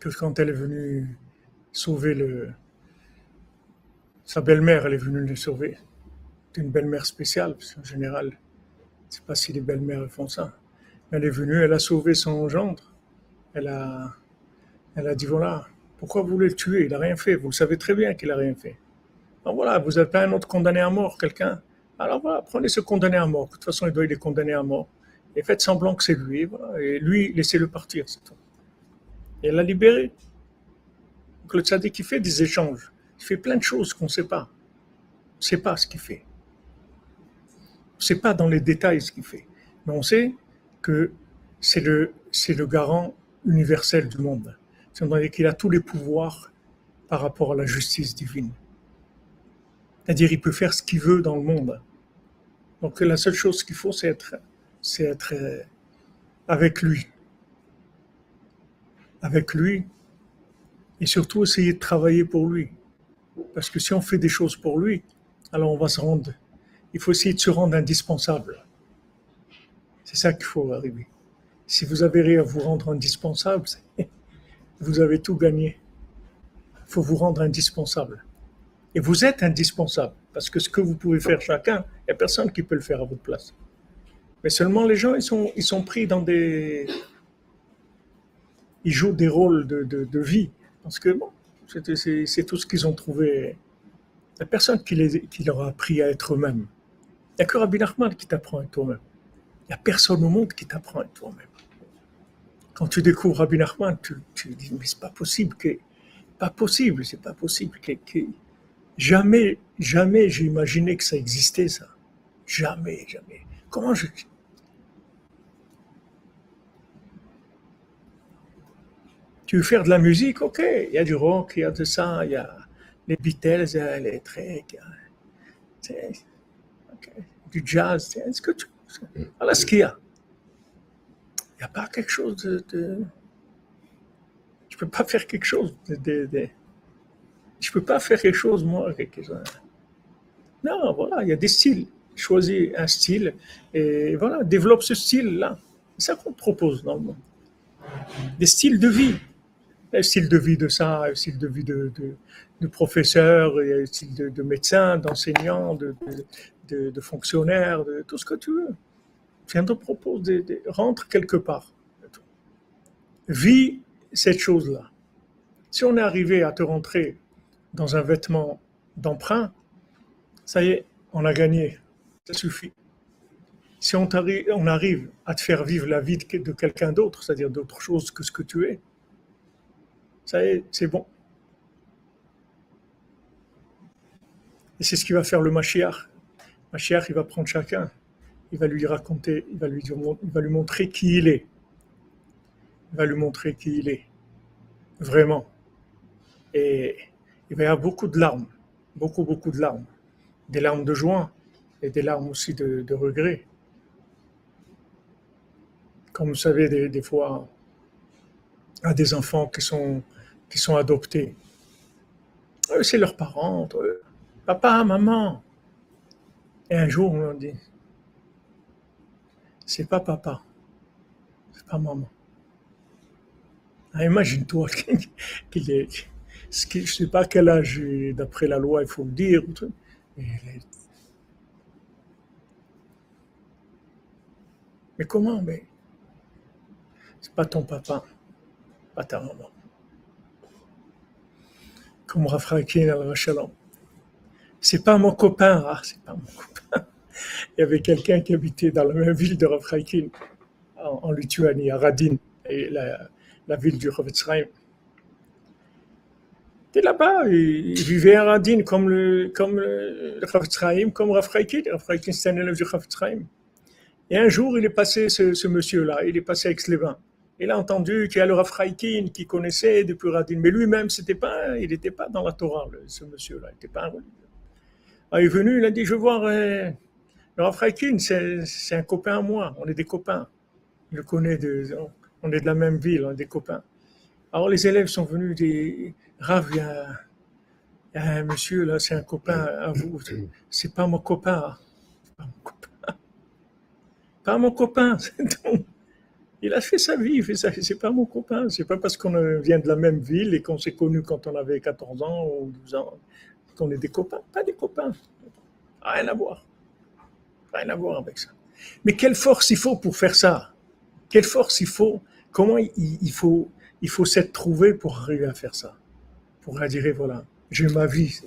que quand elle est venue sauver le, sa belle-mère, elle est venue le sauver. C'est une belle-mère spéciale, parce qu'en général, je ne sais pas si les belles-mères font ça. Elle est venue, elle a sauvé son gendre elle a, elle a dit voilà, pourquoi vous voulez le tuer Il n'a rien fait. Vous savez très bien qu'il n'a rien fait. Alors voilà, vous n'avez pas un autre condamné à mort, quelqu'un. Alors voilà, prenez ce condamné à mort. De toute façon, il doit être condamné à mort. Et faites semblant que c'est lui. Et lui, laissez-le partir, c'est tout. Et l'a libéré. Donc le tzaddik, il fait des échanges. Il fait plein de choses qu'on ne sait pas. On ne sait pas ce qu'il fait. On ne sait pas dans les détails ce qu'il fait. Mais on sait que c'est le, c'est le garant universel du monde. C'est-à-dire qu'il a tous les pouvoirs par rapport à la justice divine. C'est-à-dire qu'il peut faire ce qu'il veut dans le monde. Donc la seule chose qu'il faut, c'est être, c'est être euh, avec lui. Avec lui. Et surtout essayer de travailler pour lui. Parce que si on fait des choses pour lui, alors on va se rendre. Il faut essayer de se rendre indispensable. C'est ça qu'il faut arriver. Si vous avez à vous rendre indispensable, vous avez tout gagné. Il faut vous rendre indispensable. Et vous êtes indispensable, parce que ce que vous pouvez faire chacun, il n'y a personne qui peut le faire à votre place. Mais seulement les gens, ils sont, pris dans des... Ils jouent des rôles de, vie, parce que c'est tout ce qu'ils ont trouvé. Il n'y a personne qui, les, qui leur a appris à être eux-mêmes. Il n'y a que Rabbi Nachman qui t'apprend à être toi-même. Il n'y a personne au monde qui t'apprend à être toi-même. Quand tu découvres Rabbi Nachman, tu, tu dis, mais c'est pas possible que, pas possible, c'est pas possible que, jamais, jamais j'ai imaginé que ça existait, ça. Jamais, jamais. Comment je, tu veux faire de la musique, ok, il y a du rock, il y a de ça, il y a les Beatles, il y a les treks, du jazz, est-ce que tu... Voilà ce qu'il y a n'y a pas quelque chose de, de... Je peux pas faire quelque chose de, Je peux pas faire quelque chose, moi, Non, voilà, il y a des styles. Choisis un style et voilà, développe ce style-là. C'est ça qu'on propose dans le monde. Des styles de vie. Un style de vie de ça, un style de vie de, professeur, un style de, de médecin, d'enseignant, de, de, de fonctionnaire, de tout ce que tu veux. Viens te propose de, rentre quelque part. Vis cette chose-là. Si on est arrivé à te rentrer dans un vêtement d'emprunt, ça y est, on a gagné. Ça suffit. Si on, on arrive à te faire vivre la vie de quelqu'un d'autre, c'est-à-dire d'autre chose que ce que tu es, ça y est, c'est bon. Et c'est ce qui va faire le Mashiach. Mashiach, il va prendre chacun il va lui raconter, il va lui, il va lui montrer qui il est. Il va lui montrer qui il est. Vraiment. Et il va y avoir beaucoup de larmes. Beaucoup, beaucoup de larmes. Des larmes de joie et des larmes aussi de, regret. Comme vous savez, des, fois, à des enfants qui sont, qui sont adoptés. C'est leurs parents, papa, maman. Et un jour, on dit, c'est pas papa, c'est pas maman. Ah, imagine-toi qu'il est, je ne sais pas quel âge, d'après la loi, il faut le dire. Mais comment Mais c'est pas ton papa, pas ta maman. Comme Rafrakin al-Rachalom. C'est pas mon copain, ah, c'est pas mon copain il y avait quelqu'un qui habitait dans la même ville de Rav en, Lituanie, à Radin, et la, ville du Rav Et là-bas, il, vivait à Radin comme le, comme le, comme Rav c'était un élève du Rav Et un jour, il est passé, ce, monsieur-là, il est passé avec les vins. Il a entendu qu'il y a le Rav qui connaissait depuis Radin, mais lui-même, c'était pas, il n'était pas dans la Torah, ce monsieur-là, il n'était pas un religieux. Ah, il est venu, il a dit, je veux voir euh, le Rav c'est un copain à moi, on est des copains. Je le connais, de, on est de la même ville, des copains. Alors les élèves sont venus, dire, Rav, il monsieur là, c'est un copain à vous. C'est pas mon copain. Pas mon copain. Pas mon copain. Il a fait sa vie, il fait. C'est pas mon copain. C'est pas parce qu'on vient de la même ville et qu'on s'est connus quand on avait 14 ans ou 12 ans qu'on est des copains. Pas des copains. Rien à voir. Rien à voir avec ça. Mais quelle force il faut pour faire ça? Quelle force il faut? Comment il, faut il faut s'être trouvé pour arriver à faire ça? Pour dire voilà, j'ai ma vie.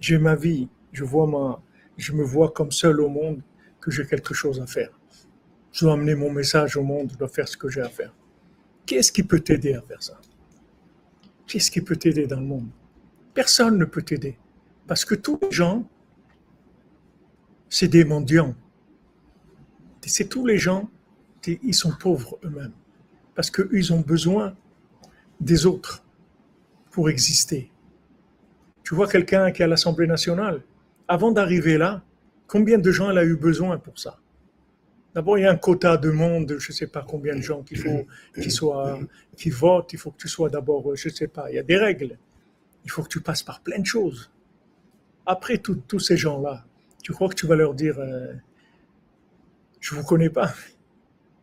J'ai ma vie. Je vois ma, je me vois comme seul au monde que j'ai quelque chose à faire. Je dois amener mon message au monde, je dois faire ce que j'ai à faire. Qu'est-ce qui peut t'aider à faire ça? Qu'est-ce qui peut t'aider dans le monde? Personne ne peut t'aider. Parce que tous les gens, c'est des mendiants. C'est tous les gens, ils sont pauvres eux-mêmes. Parce qu'ils ont besoin des autres pour exister. Tu vois quelqu'un qui est à l'Assemblée nationale, avant d'arriver là, combien de gens elle a eu besoin pour ça? D'abord, il y a un quota de monde, je ne sais pas combien de gens qu'il faut qui soient, qui votent. Il faut que tu sois d'abord, je ne sais pas, il y a des règles. Il faut que tu passes par plein de choses. Après tous ces gens-là, tu crois que tu vas leur dire, euh, je vous connais pas.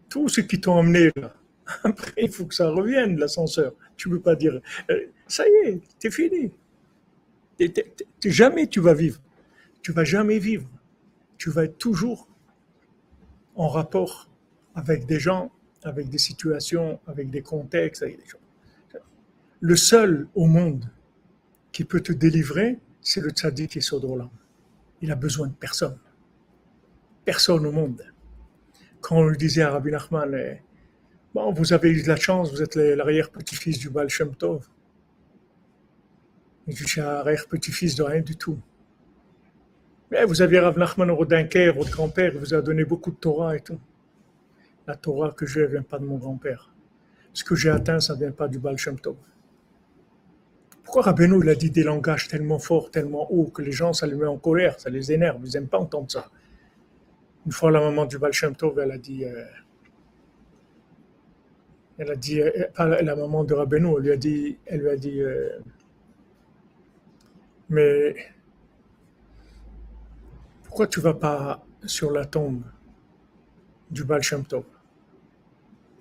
Tous ceux qui t'ont emmené là. Après, il faut que ça revienne, l'ascenseur. Tu ne peux pas dire, euh, ça y est, c'est fini. jamais tu vas vivre. Tu vas jamais vivre. Tu vas être toujours en rapport avec des gens, avec des situations, avec des contextes. Le seul au monde qui peut te délivrer, c'est le tzaddik et Sodrolam. Il a besoin de personne. Personne au monde. Quand on lui disait à Rabbi Nachman, bon, vous avez eu de la chance, vous êtes l'arrière-petit-fils du Baal Shem Tov. Je suis arrière-petit-fils de rien du tout. Mais vous aviez Rav Nachman Rodinker, votre grand-père, il vous a donné beaucoup de Torah et tout. La Torah que j'ai ne vient pas de mon grand-père. Ce que j'ai atteint, ça ne vient pas du Baal Shem Tov. Pourquoi Rabbeinu, il a dit des langages tellement forts, tellement hauts, que les gens, ça les met en colère, ça les énerve, ils n'aiment pas entendre ça. Une fois, la maman du Baal Shem Tov, elle a dit, euh, elle a dit, euh, la maman de Rabbeinu, elle lui a dit, elle lui a dit, euh, mais pourquoi tu vas pas sur la tombe du Baal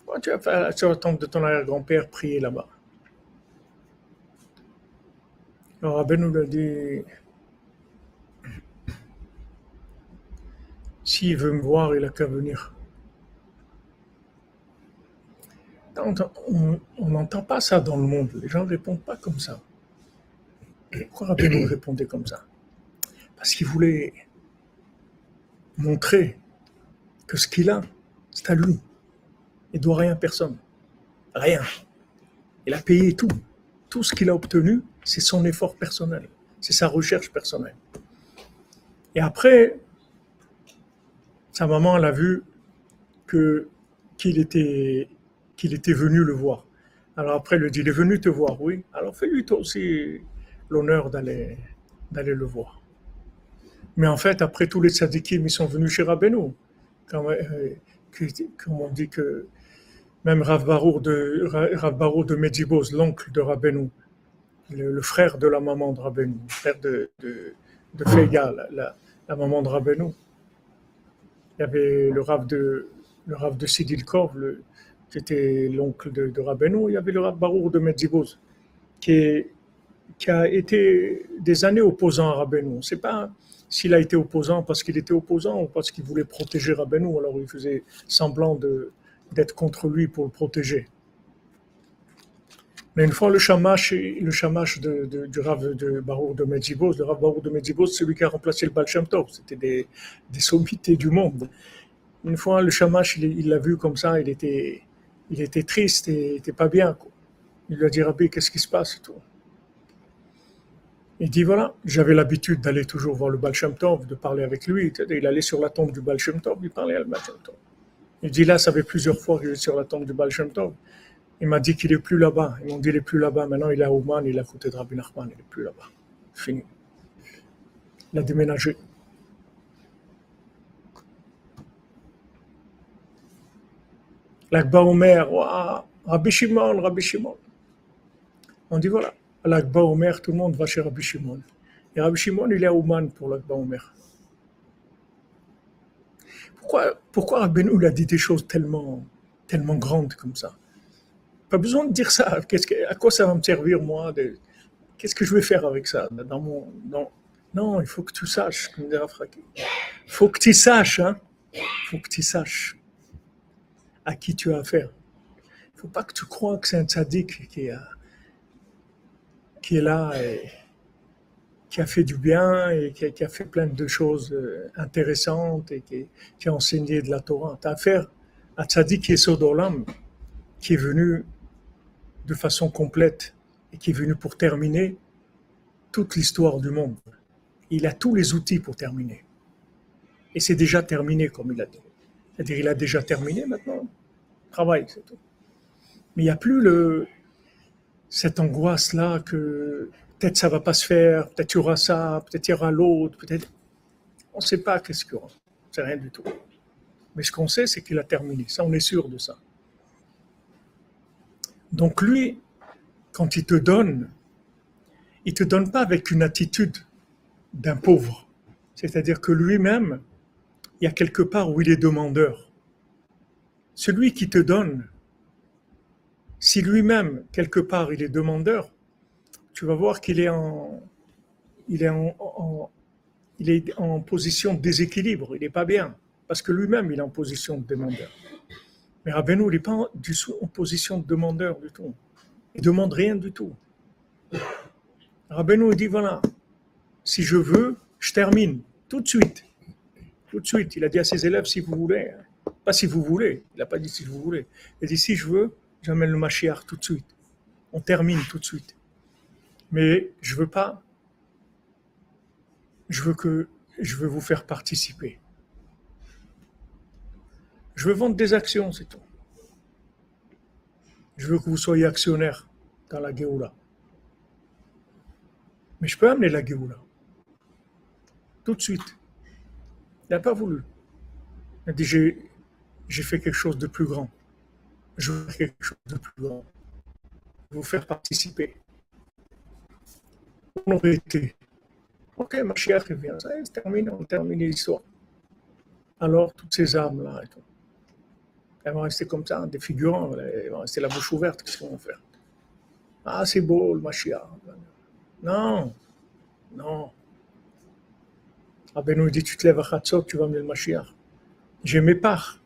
Pourquoi tu vas pas sur la tombe de ton arrière-grand-père prier là-bas? Alors Rabbi nous a dit s'il veut me voir, il a qu'à venir. On n'entend pas ça dans le monde. Les gens ne répondent pas comme ça. Pourquoi Rabbi nous répondait comme ça? Parce qu'il voulait montrer que ce qu'il a, c'est à lui. Il ne doit rien à personne. Rien. Il a payé tout. Tout ce qu'il a obtenu, c'est son effort personnel. C'est sa recherche personnelle. Et après, sa maman, elle a vu que, qu'il, était, qu'il était venu le voir. Alors après, lui dit, il est venu te voir, oui. Alors fais-lui toi aussi l'honneur d'aller, d'aller le voir. Mais en fait, après tous les tzadikim, ils sont venus chez Rabbeinu. Comme, euh, on dit que même Rav Barour de, Rav Barour de Medjibos, l'oncle de Rabbeinu, le, frère de la maman de Rabbeinu, le frère de, de, la, la, maman de Rabbeinu. Il y avait le Rav de, le Rav de Sidilkov, le, qui était l'oncle de, de. Il y avait le Barour de Medjibos, qui, a été des années opposant à Rabbeinu. On ne sait pas s'il a été opposant parce qu'il était opposant ou parce qu'il voulait protéger Rabbeinu, alors il faisait semblant d'être contre lui pour le protéger. Mais une fois le shamash, le shamash de, du Rav de Barour de Medjibos, le Rav Barour de Medjibos, c'est lui qui a remplacé le Baal Shem. C'était des, des, sommités du monde. Une fois le shamash, il l'a vu comme ça, il était, il était triste et il n'était pas bien. Il lui a dit Rabbi, qu'est-ce qui se passe tout. Il dit voilà, j'avais l'habitude d'aller toujours voir le Baal Tov, de parler avec lui. Il allait sur la tombe du Baal Tov, il parlait à le Baal Tov. Il dit là, ça fait plusieurs fois que je suis sur la tombe du Baal Shem Tov. Il m'a dit qu'il est plus là-bas. Ils m'ont dit qu'il est plus là-bas. Maintenant, il est à Ouman, il est à côté de Rabbi Nachman, il est plus là-bas. Fini. Il a déménagé. L'Akba Omer, Rabbi Shimon, Rabbi Shimon. On dit voilà, à l'Akba Omer, tout le monde va chez Rabbi Shimon. Et Rabbi Shimon, il est à Ouman pour l'Akba Omer. Pourquoi, pourquoi Rabbeinu a dit des choses tellement, tellement grandes comme ça? Pas besoin de dire ça. Que, à quoi ça va me servir, moi Qu'est-ce que je vais faire avec ça dans Non, il faut que tu saches, comme Il faut que tu saches, hein faut que tu saches à qui tu as affaire. Il ne faut pas que tu crois que c'est un tzaddik qui, est là et qui a fait du bien et qui a, fait plein de choses euh, intéressantes et qui, a enseigné de la Torah. Tu as affaire à tzaddik qui est Sodolam, qui est venu de façon complète et qui est venu pour terminer toute l'histoire du monde. Il a tous les outils pour terminer. Et c'est déjà terminé, comme il a dit. C'est-à-dire, il a déjà terminé maintenant. Travail, c'est tout. Mais il n'y a plus cette angoisse-là que peut-être ça va pas se faire, peut-être il y aura ça, peut-être il y aura l'autre, peut-être. On ne sait pas qu'est-ce qu'il y aura. C'est rien du tout. Mais ce qu'on sait, c'est qu'il a terminé. Ça, on est sûr de ça. Donc lui, quand il te donne, il te donne pas avec une attitude d'un pauvre. C'est-à-dire que lui-même, il y a quelque part où il est demandeur. Celui qui te donne, si lui-même, quelque part, il est demandeur, tu vas voir qu'il est en, il est en, il position de déséquilibre, il n'est pas bien, parce que lui-même, il est en position de demandeur. Mais Rabbeinu, il n'est pas du tout en position de demandeur du tout. Il ne demande rien du tout. Rabbeinu dit, voilà, si je veux, je termine tout de suite. Tout de suite, il a dit à ses élèves, si vous voulez, pas si vous voulez, il n'a pas dit si vous voulez, il a dit, si je veux, j'amène le Mashiach tout de suite. On termine tout de suite. Mais je veux pas, je veux que, je veux vous faire participer. Je veux vendre des actions, c'est tout. Je veux que vous soyez actionnaire dans la Géoula. Mais je peux amener la Géoula. Tout de suite. Il n'a pas voulu. Il a dit j'ai fait quelque chose de plus grand. Je veux quelque chose de plus grand. Vous faire participer. On aurait été. Ok, ma chère vient. Ça y est, terminé, on termine l'histoire. Alors, toutes ces tout. Elles vont rester comme ça, des figurants, elles vont rester la bouche ouverte, qu'est-ce qu'on va faire? Ah, c'est beau, le Mashiach. Non, non. Rabbeinu dit, tu te lèves à Khatsot, tu vas amener le Mashiach. J'ai mes parts.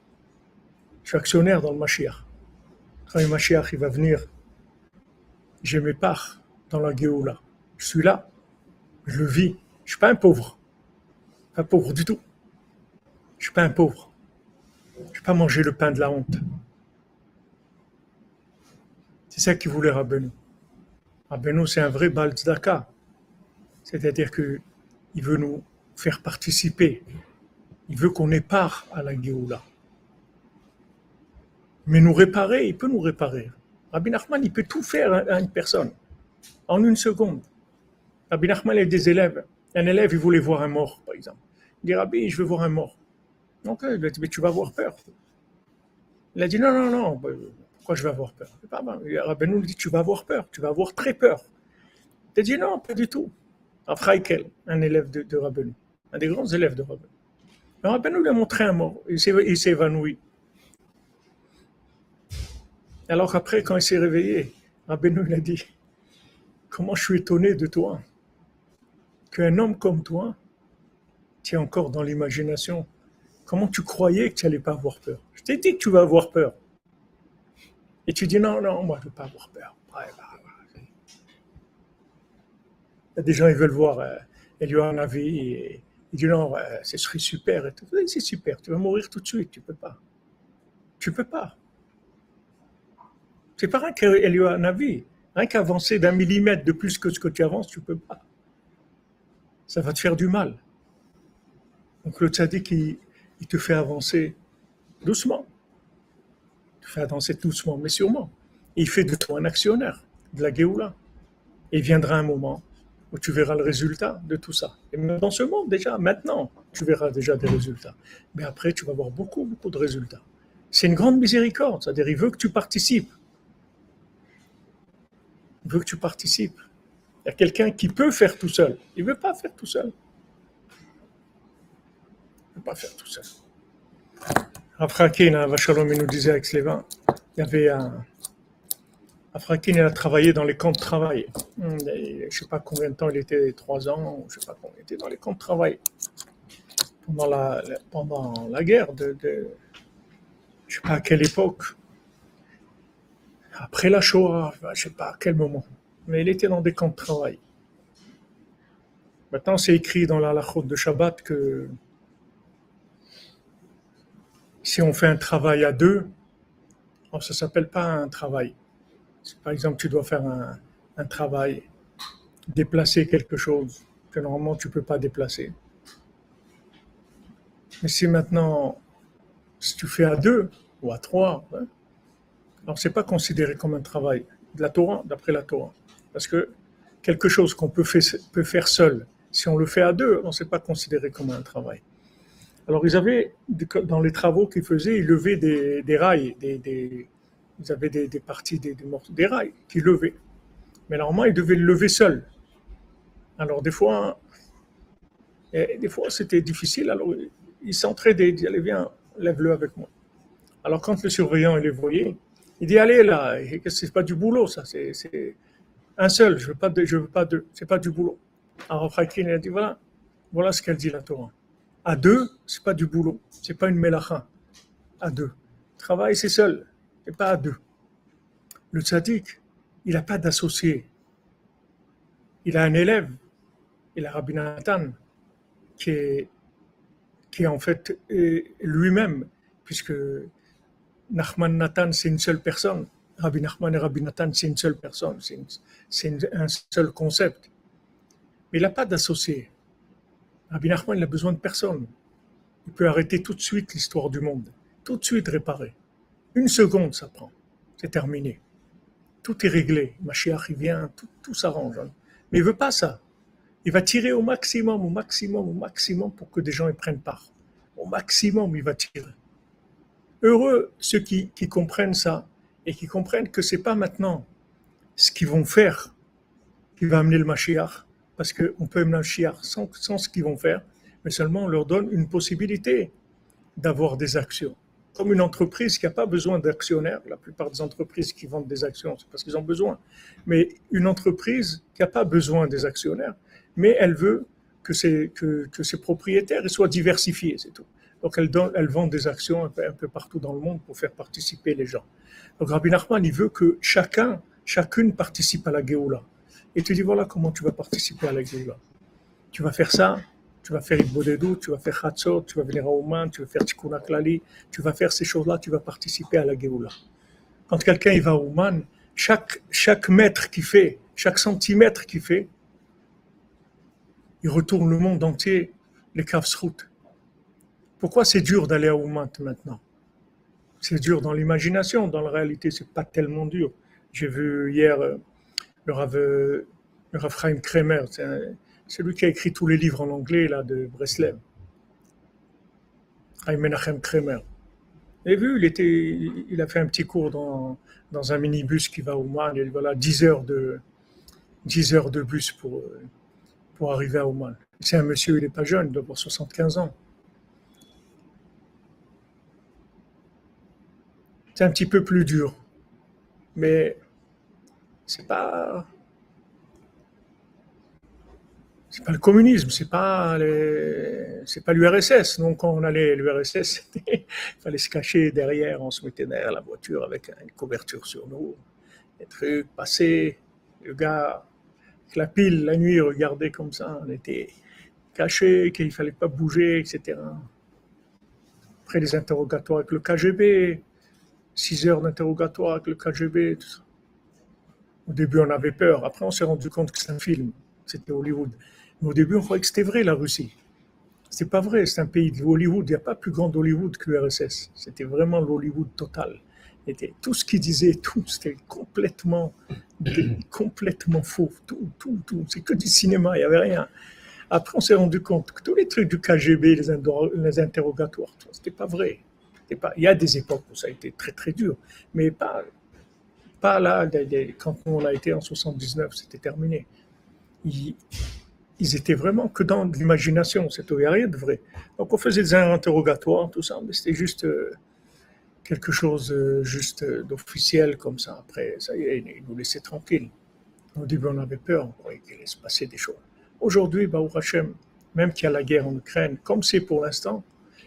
Je suis actionnaire dans le Mashiach. Quand le Mashiach il va venir, j'ai mes parts dans la Géoula. Je suis là. Je le vis. Je ne suis pas un pauvre. Pas pauvre du tout. Je ne suis pas un pauvre. Je ne vais pas manger le pain de la honte. C'est ça qu'il voulait Rabbeinu. Rabbeinu, c'est un vrai Balzdaka. C'est-à-dire qu'il veut nous faire participer. Il veut qu'on ait part à la Géoula. Mais nous réparer, il peut nous réparer. Rabbi Nachman, il peut tout faire à une personne, en une seconde. Rabbi Nachman a des élèves. Un élève, il voulait voir un mort, par exemple. Il dit, Rabbi, je veux voir un mort. Donc, il a dit, mais tu vas avoir peur. Il a dit, non, non, non, bah, pourquoi je vais avoir peur? Rabbi nous dit, tu vas avoir peur, tu vas avoir très peur. Il a dit, non, pas du tout. Un élève de, de un des grands élèves de Rabbeinu. Rabbeinu lui a montré un mort, il s'est évanoui. Alors après, quand il s'est réveillé, Rabbeinu lui a dit, comment je suis étonné de toi, qu'un homme comme toi, tu es encore dans l'imagination. Comment tu croyais que tu n'allais pas avoir peur? Je t'ai dit que tu vas avoir peur. Et tu dis non, non, moi je ne veux pas avoir peur. Bah, il y a des gens, ils veulent voir euh, un avis. Et, il dit non, ce serait super. c'est super, tu vas mourir tout de suite, tu ne peux pas. Tu ne peux pas. C'est pas rien qu'elle a un avis. Rien qu'avancer d'un millimètre de plus que ce que tu avances, tu ne peux pas. Ça va te faire du mal. Donc le tzaddik, il, il te fait avancer doucement. fais avancer doucement, mais sûrement. il fait de toi un actionnaire, de la Géoula. Et il viendra un moment tu verras le résultat de tout ça. Et même dans ce monde, déjà, maintenant, tu verras déjà des résultats. Mais après, tu vas voir beaucoup, beaucoup de résultats. C'est une grande miséricorde, c'est-à-dire il veut que tu participes. Il veut que tu participes. Il y a quelqu'un qui peut faire tout seul. Il ne veut pas faire tout seul. Il ne veut pas faire tout seul. Afrakin, à Vachalom, il nous disait avec Slévin, il y avait un. Afrakin, il a travaillé dans les camps de travail. je ne sais pas combien de temps il était, trois ans, je ne sais pas combien il était dans les camps de travail. Pendant la, guerre de, je ne sais pas à quelle époque. Après la Shoah, je ne sais pas à quel moment. Mais il était dans des camps de travail. Maintenant, c'est écrit dans la Lachot de Shabbat que si on fait un travail à deux, ça ne s'appelle pas un travail. Par exemple, tu dois faire un, travail, déplacer quelque chose que normalement tu ne peux pas déplacer. Mais si maintenant, si tu fais à deux ou à trois, alors ce n'est pas considéré comme un travail de la Torah, d'après la Torah. Parce que quelque chose qu'on peut, peut faire seul, si on le fait à deux, on ne s'est pas considéré comme un travail. Alors, ils avaient, dans les travaux qu'ils faisaient, ils levaient des, rails, des, ils avaient des, parties des, des rails qu'ils levaient. Mais normalement, ils devaient le lever seuls. Alors, des fois, des fois c'était difficile. Alors, ils s'entraidaient, ils disaient, allez, viens, lève-le avec moi. Alors, quand le surveillant il les voyait, il dit, allez là, c'est pas du boulot, ça, c'est un seul, je veux pas deux, je veux pas deux, c'est pas du boulot. Alors, il a dit, voilà, voilà ce qu'elle dit la Torah. À deux, c'est pas du boulot, c'est pas une melacha. À deux. Travail, c'est seul, et pas à deux. Le tzaddik, il n'a pas d'associé. Il a un élève, il a Rabbi Nathan, qui est, qui en fait lui-même, puisque Nachman Nathan, c'est une seule personne. Rabbi Nachman et Rabbi Nathan, c'est une seule personne, c'est un seul concept. Mais il n'a pas d'associé. Rabbi Nachman, il a besoin de personne. Il peut arrêter tout de suite l'histoire du monde. Tout de suite réparer. Une seconde, ça prend. C'est terminé. Tout est réglé. Mashiach, il vient, tout, s'arrange. Hein. Mais il veut pas ça. Il va tirer au maximum, au maximum, au maximum pour que des gens y prennent part. Au maximum, il va tirer. Heureux ceux qui, comprennent ça et qui comprennent que c'est pas maintenant ce qu'ils vont faire qui va amener le Mashiach, parce qu'on peut amener un sans, sans ce qu'ils vont faire, mais seulement on leur donne une possibilité d'avoir des actions. Comme une entreprise qui n'a pas besoin d'actionnaires, la plupart des entreprises qui vendent des actions, c'est parce qu'ils ont besoin. Mais une entreprise qui n'a pas besoin des actionnaires, mais elle veut que ses, propriétaires soient diversifiés, c'est tout. Donc elle, vend des actions un peu, un peu, partout dans le monde pour faire participer les gens. Donc Rabbi Nachman, il veut que chacun, chacune participe à la Géoula et tu dis voilà comment tu vas participer à la Géoula. Tu vas faire ça, tu vas faire Ibodedou, tu vas faire Hatzot, tu vas venir à Oman, tu vas faire Tikkun Klali, tu vas faire ces choses-là, tu vas participer à la Géoula. Quand quelqu'un va à Oman, chaque, chaque mètre qu'il fait, chaque centimètre qu'il fait, il retourne le monde entier, les route. Pourquoi c'est dur d'aller à Oman maintenant? C'est dur dans l'imagination, dans la réalité, c'est pas tellement dur. J'ai vu hier euh, le Rav, le Rav Chaim Kremer, c'est lui qui a écrit tous les livres en anglais là, de Breslev. Menachem Kremer. Vous avez vu, il, a fait un petit cours dans, dans un minibus qui va au Oman. Il voilà 10 heures de, 10 heures de bus pour, pour arriver à Oman. C'est un monsieur, il n'est pas jeune, il doit avoir 75 ans. C'est un petit peu plus dur. Mais c'est pas c'est pas le communisme, c'est pas c'est pas l'URSS. Donc quand on allait l'URSS, il fallait se cacher derrière, on se mettait derrière la voiture avec une couverture sur nous, des trucs passés. Le gars avec la pile la nuit regardait comme ça, on était caché, qu'il fallait pas bouger, etc. Après les interrogatoires avec le KGB, six heures d'interrogatoire avec le KGB, tout ça. Au début, on avait peur. Après, on s'est rendu compte que c'est un film. C'était Hollywood. Mais au début, on croyait que c'était vrai, la Russie. C'est pas vrai. C'est un pays de Hollywood. Il n'y a pas plus grand Hollywood que l'URSS. C'était vraiment l'Hollywood total. était, tout ce qu'il disait, tout, c'était complètement, complètement faux. Tout, tout, tout. C'est que du cinéma, il n'y avait rien. Après, on s'est rendu compte que tous les trucs du KGB, les, les interrogatoires, c'était pas vrai. Pas, il y a des époques où ça a été très très dur, mais pas, pas là, quand on a été en 79, c'était terminé. Ils, étaient vraiment que dans l'imagination, c'était il n'y rien de vrai. Donc on faisait des interrogatoires, tout ça, mais c'était juste euh, quelque chose euh, juste euh, d'officiel comme ça. Après, ça y est, ils nous laissaient tranquilles. Au début, on avait peur, on croyait qu'il se passer des choses. Aujourd'hui, Baou Hashem, même qu'il y a la guerre en Ukraine, comme c'est pour l'instant,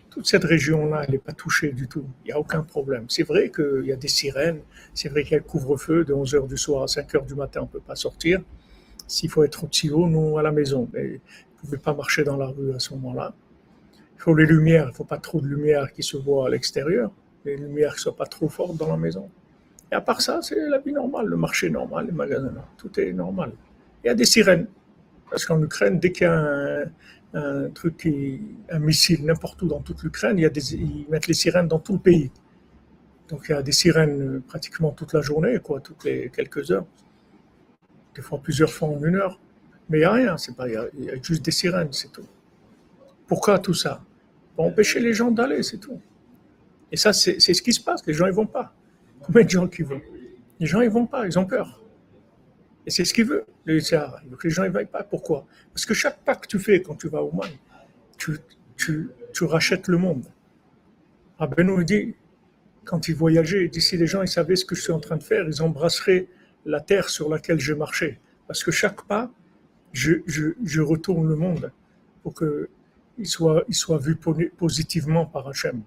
toute cette région-là, elle n'est pas touchée du tout. Il n'y a aucun problème. C'est vrai qu'il y a des sirènes, c'est vrai qu'il y a couvre-feu de 11h du soir à 5h du matin, on ne peut pas sortir. S'il faut être aussi haut, nous, à la maison. Mais vous ne pouvez pas marcher dans la rue à ce moment-là. Il faut les lumières, il ne faut pas trop de lumière qui se voit à l'extérieur. Les lumières ne soient pas trop fortes dans la maison. Et à part ça, c'est la vie normale, le marché normal, les magasins, tout est normal. Il y a des sirènes. Parce qu'en Ukraine, dès qu'il y a un, truc, un missile n'importe où dans toute l'Ukraine, il y a des, ils mettent les sirènes dans tout le pays. Donc il y a des sirènes pratiquement toute la journée, quoi, toutes les quelques heures. Des fois plusieurs fois en une heure. Mais il n'y a rien, c'est pas, il y, a, juste des sirènes, c'est tout. Pourquoi tout ça? Pour empêcher les gens d'aller, c'est tout. Et ça, c'est ce qui se passe, les gens ils vont pas. Combien de gens qui vont? Les gens ils vont pas, ils ont peur. Et c'est ce qu'il veut, le Yitzhar. Il veut que les gens ne vaillent pas. Pourquoi? Parce que chaque pas que tu fais quand tu vas au monde, tu, tu, tu rachètes le monde. Rabbi nous dit, quand il voyageait, si les gens ils savaient ce que je suis en train de faire, ils embrasseraient la terre sur laquelle je marchais. Parce que chaque pas, je, retourne le monde pour qu'il soit, il soit vu positivement par Hachem.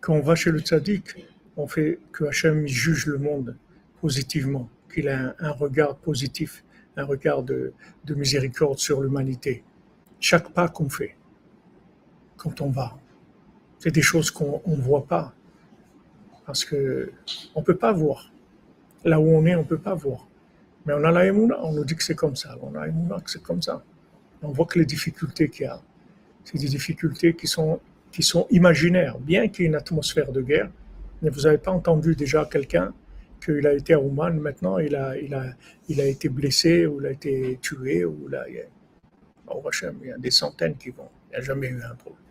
Quand on va chez le tzaddik, on fait que Hachem juge le monde positivement qu'il a un, regard positif, un regard de, miséricorde sur l'humanité. Chaque pas qu'on fait, quand on va, c'est des choses qu'on ne voit pas, parce que on peut pas voir. Là où on est, on peut pas voir. Mais on a la émouna, on nous dit que c'est comme ça. On a la que c'est comme ça. On voit que les difficultés qu'il y a, c'est des difficultés qui sont, qui sont imaginaires, bien qu'il y ait une atmosphère de guerre. Mais vous n'avez pas entendu déjà quelqu'un qu'il a été à Ouman, maintenant il a, il, a, il a été blessé ou il a été tué. Ou là, il, y a, il y a des centaines qui vont. Il n'y a jamais eu un problème.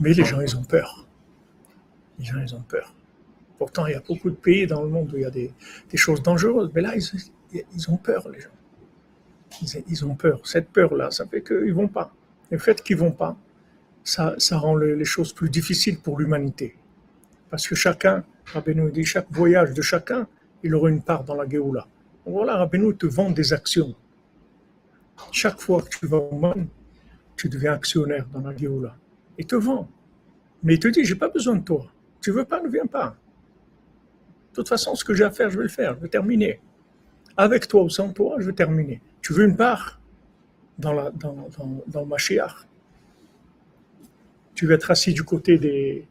Mais les gens, ils ont peur. Les gens, ils ont peur. Pourtant, il y a beaucoup de pays dans le monde où il y a des, choses dangereuses. Mais là, ils, ont peur, les gens. Ils, ont peur. Cette peur-là, ça fait qu'ils ne vont pas. Le fait qu'ils ne vont pas, ça, rend les choses plus difficiles pour l'humanité. Parce que chacun, Rabbi nous dit, chaque voyage de chacun, il aura une part dans la Géoula. Voilà, Rabbeinu te vend des actions. Chaque fois que tu vas au monde, tu deviens actionnaire dans la Géoula. Il te vend. Mais il te dit, j'ai pas besoin de toi. Tu veux pas, ne viens pas. De toute façon, ce que j'ai à faire, je vais le faire. Je vais terminer. Avec toi ou sans toi, je vais terminer. Tu veux une part dans, la, dans, ma Tu veux être assis du côté des,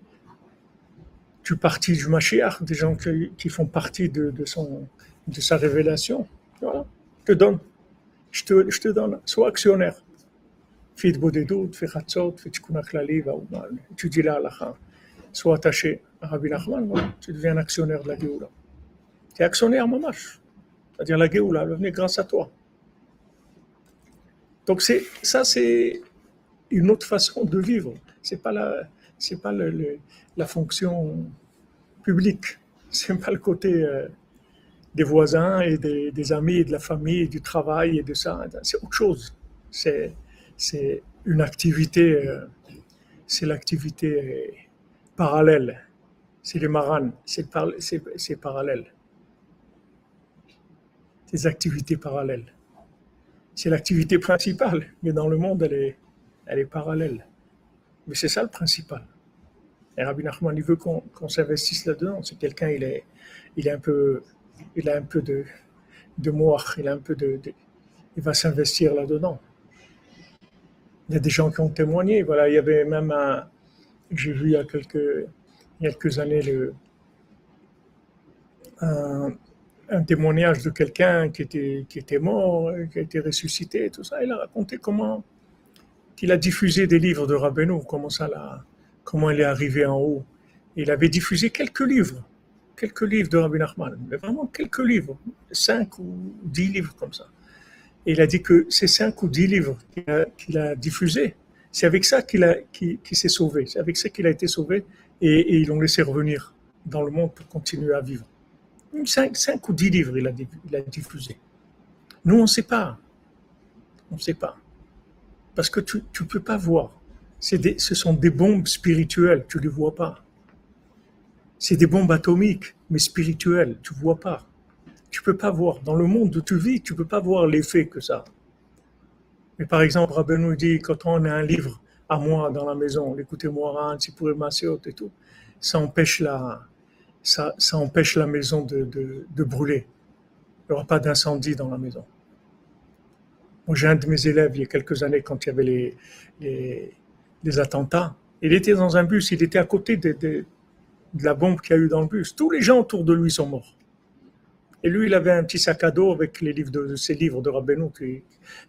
tu partis du Mashiach, des gens qui, font partie de, sa révélation? Voilà, je te donne. Je te, je donne. Sois actionnaire. Fais de fais fais Tikkun tu dis la. Sois attaché Rabbi Nachman, voilà. tu deviens actionnaire de la Géoula. Tu es actionnaire mamash. C'est-à-dire la Géoula, elle venir grâce à toi. Donc ça, c'est une autre façon de vivre. C'est pas la, pas la fonction publique, c'est pas le côté euh, des voisins et des, amis et de la famille et du travail et de ça. C'est autre chose. C'est, une activité, euh, c'est l'activité parallèle. C'est les marans, c'est, c'est, parallèle. Des activités parallèles. C'est l'activité principale, mais dans le monde, elle est, elle est parallèle. Mais c'est ça le principal. Et Rabbi Nachman, il veut qu'on s'investisse là-dedans. C'est quelqu'un, il est, il est un peu, il a un peu de, de il a un peu de, il va s'investir là-dedans. Il y a des gens qui ont témoigné. Voilà, il y avait même un, j'ai vu il y a quelques, quelques années le, un, un témoignage de quelqu'un qui était, qui était mort, qui a été ressuscité, tout ça. Il a raconté comment il a diffusé des livres de Rabbeinu, comment ça comment il est arrivé en haut. Il avait diffusé quelques livres, quelques livres de Rabbi Nachman, mais vraiment quelques livres, cinq ou dix livres comme ça. Et il a dit que ces cinq ou dix livres qu'il a, diffusés, c'est avec ça qu'il s'est sauvé, c'est avec ça qu'il a été sauvé, et, ils l'ont laissé revenir dans le monde pour continuer à vivre. Cinq, ou dix livres il a, diffusé. Nous, on ne sait pas. On ne sait pas. Parce que tu ne peux pas voir. Ce sont des bombes spirituelles, tu ne les vois pas. C'est des bombes atomiques, mais spirituelles, tu ne vois pas. Tu ne peux pas voir. Dans le monde où tu vis, tu ne peux pas voir l'effet que ça. Mais par exemple, Rabbi nous dit, quand on a un livre moi dans la maison, l'écoutez-moi, si pour et tout, ça empêche la, ça, ça empêche la maison de, de, brûler. Il n'y aura pas d'incendie dans la maison. Moi, j'ai un de mes élèves, il y a quelques années, quand il y avait les, les, les attentats, il était dans un bus, il était à côté de, de, de la bombe qu'il y a eu dans le bus. Tous les gens autour de lui sont morts. Et lui, il avait un petit sac à dos avec les livres de, ses livres de Rabbeinu qui,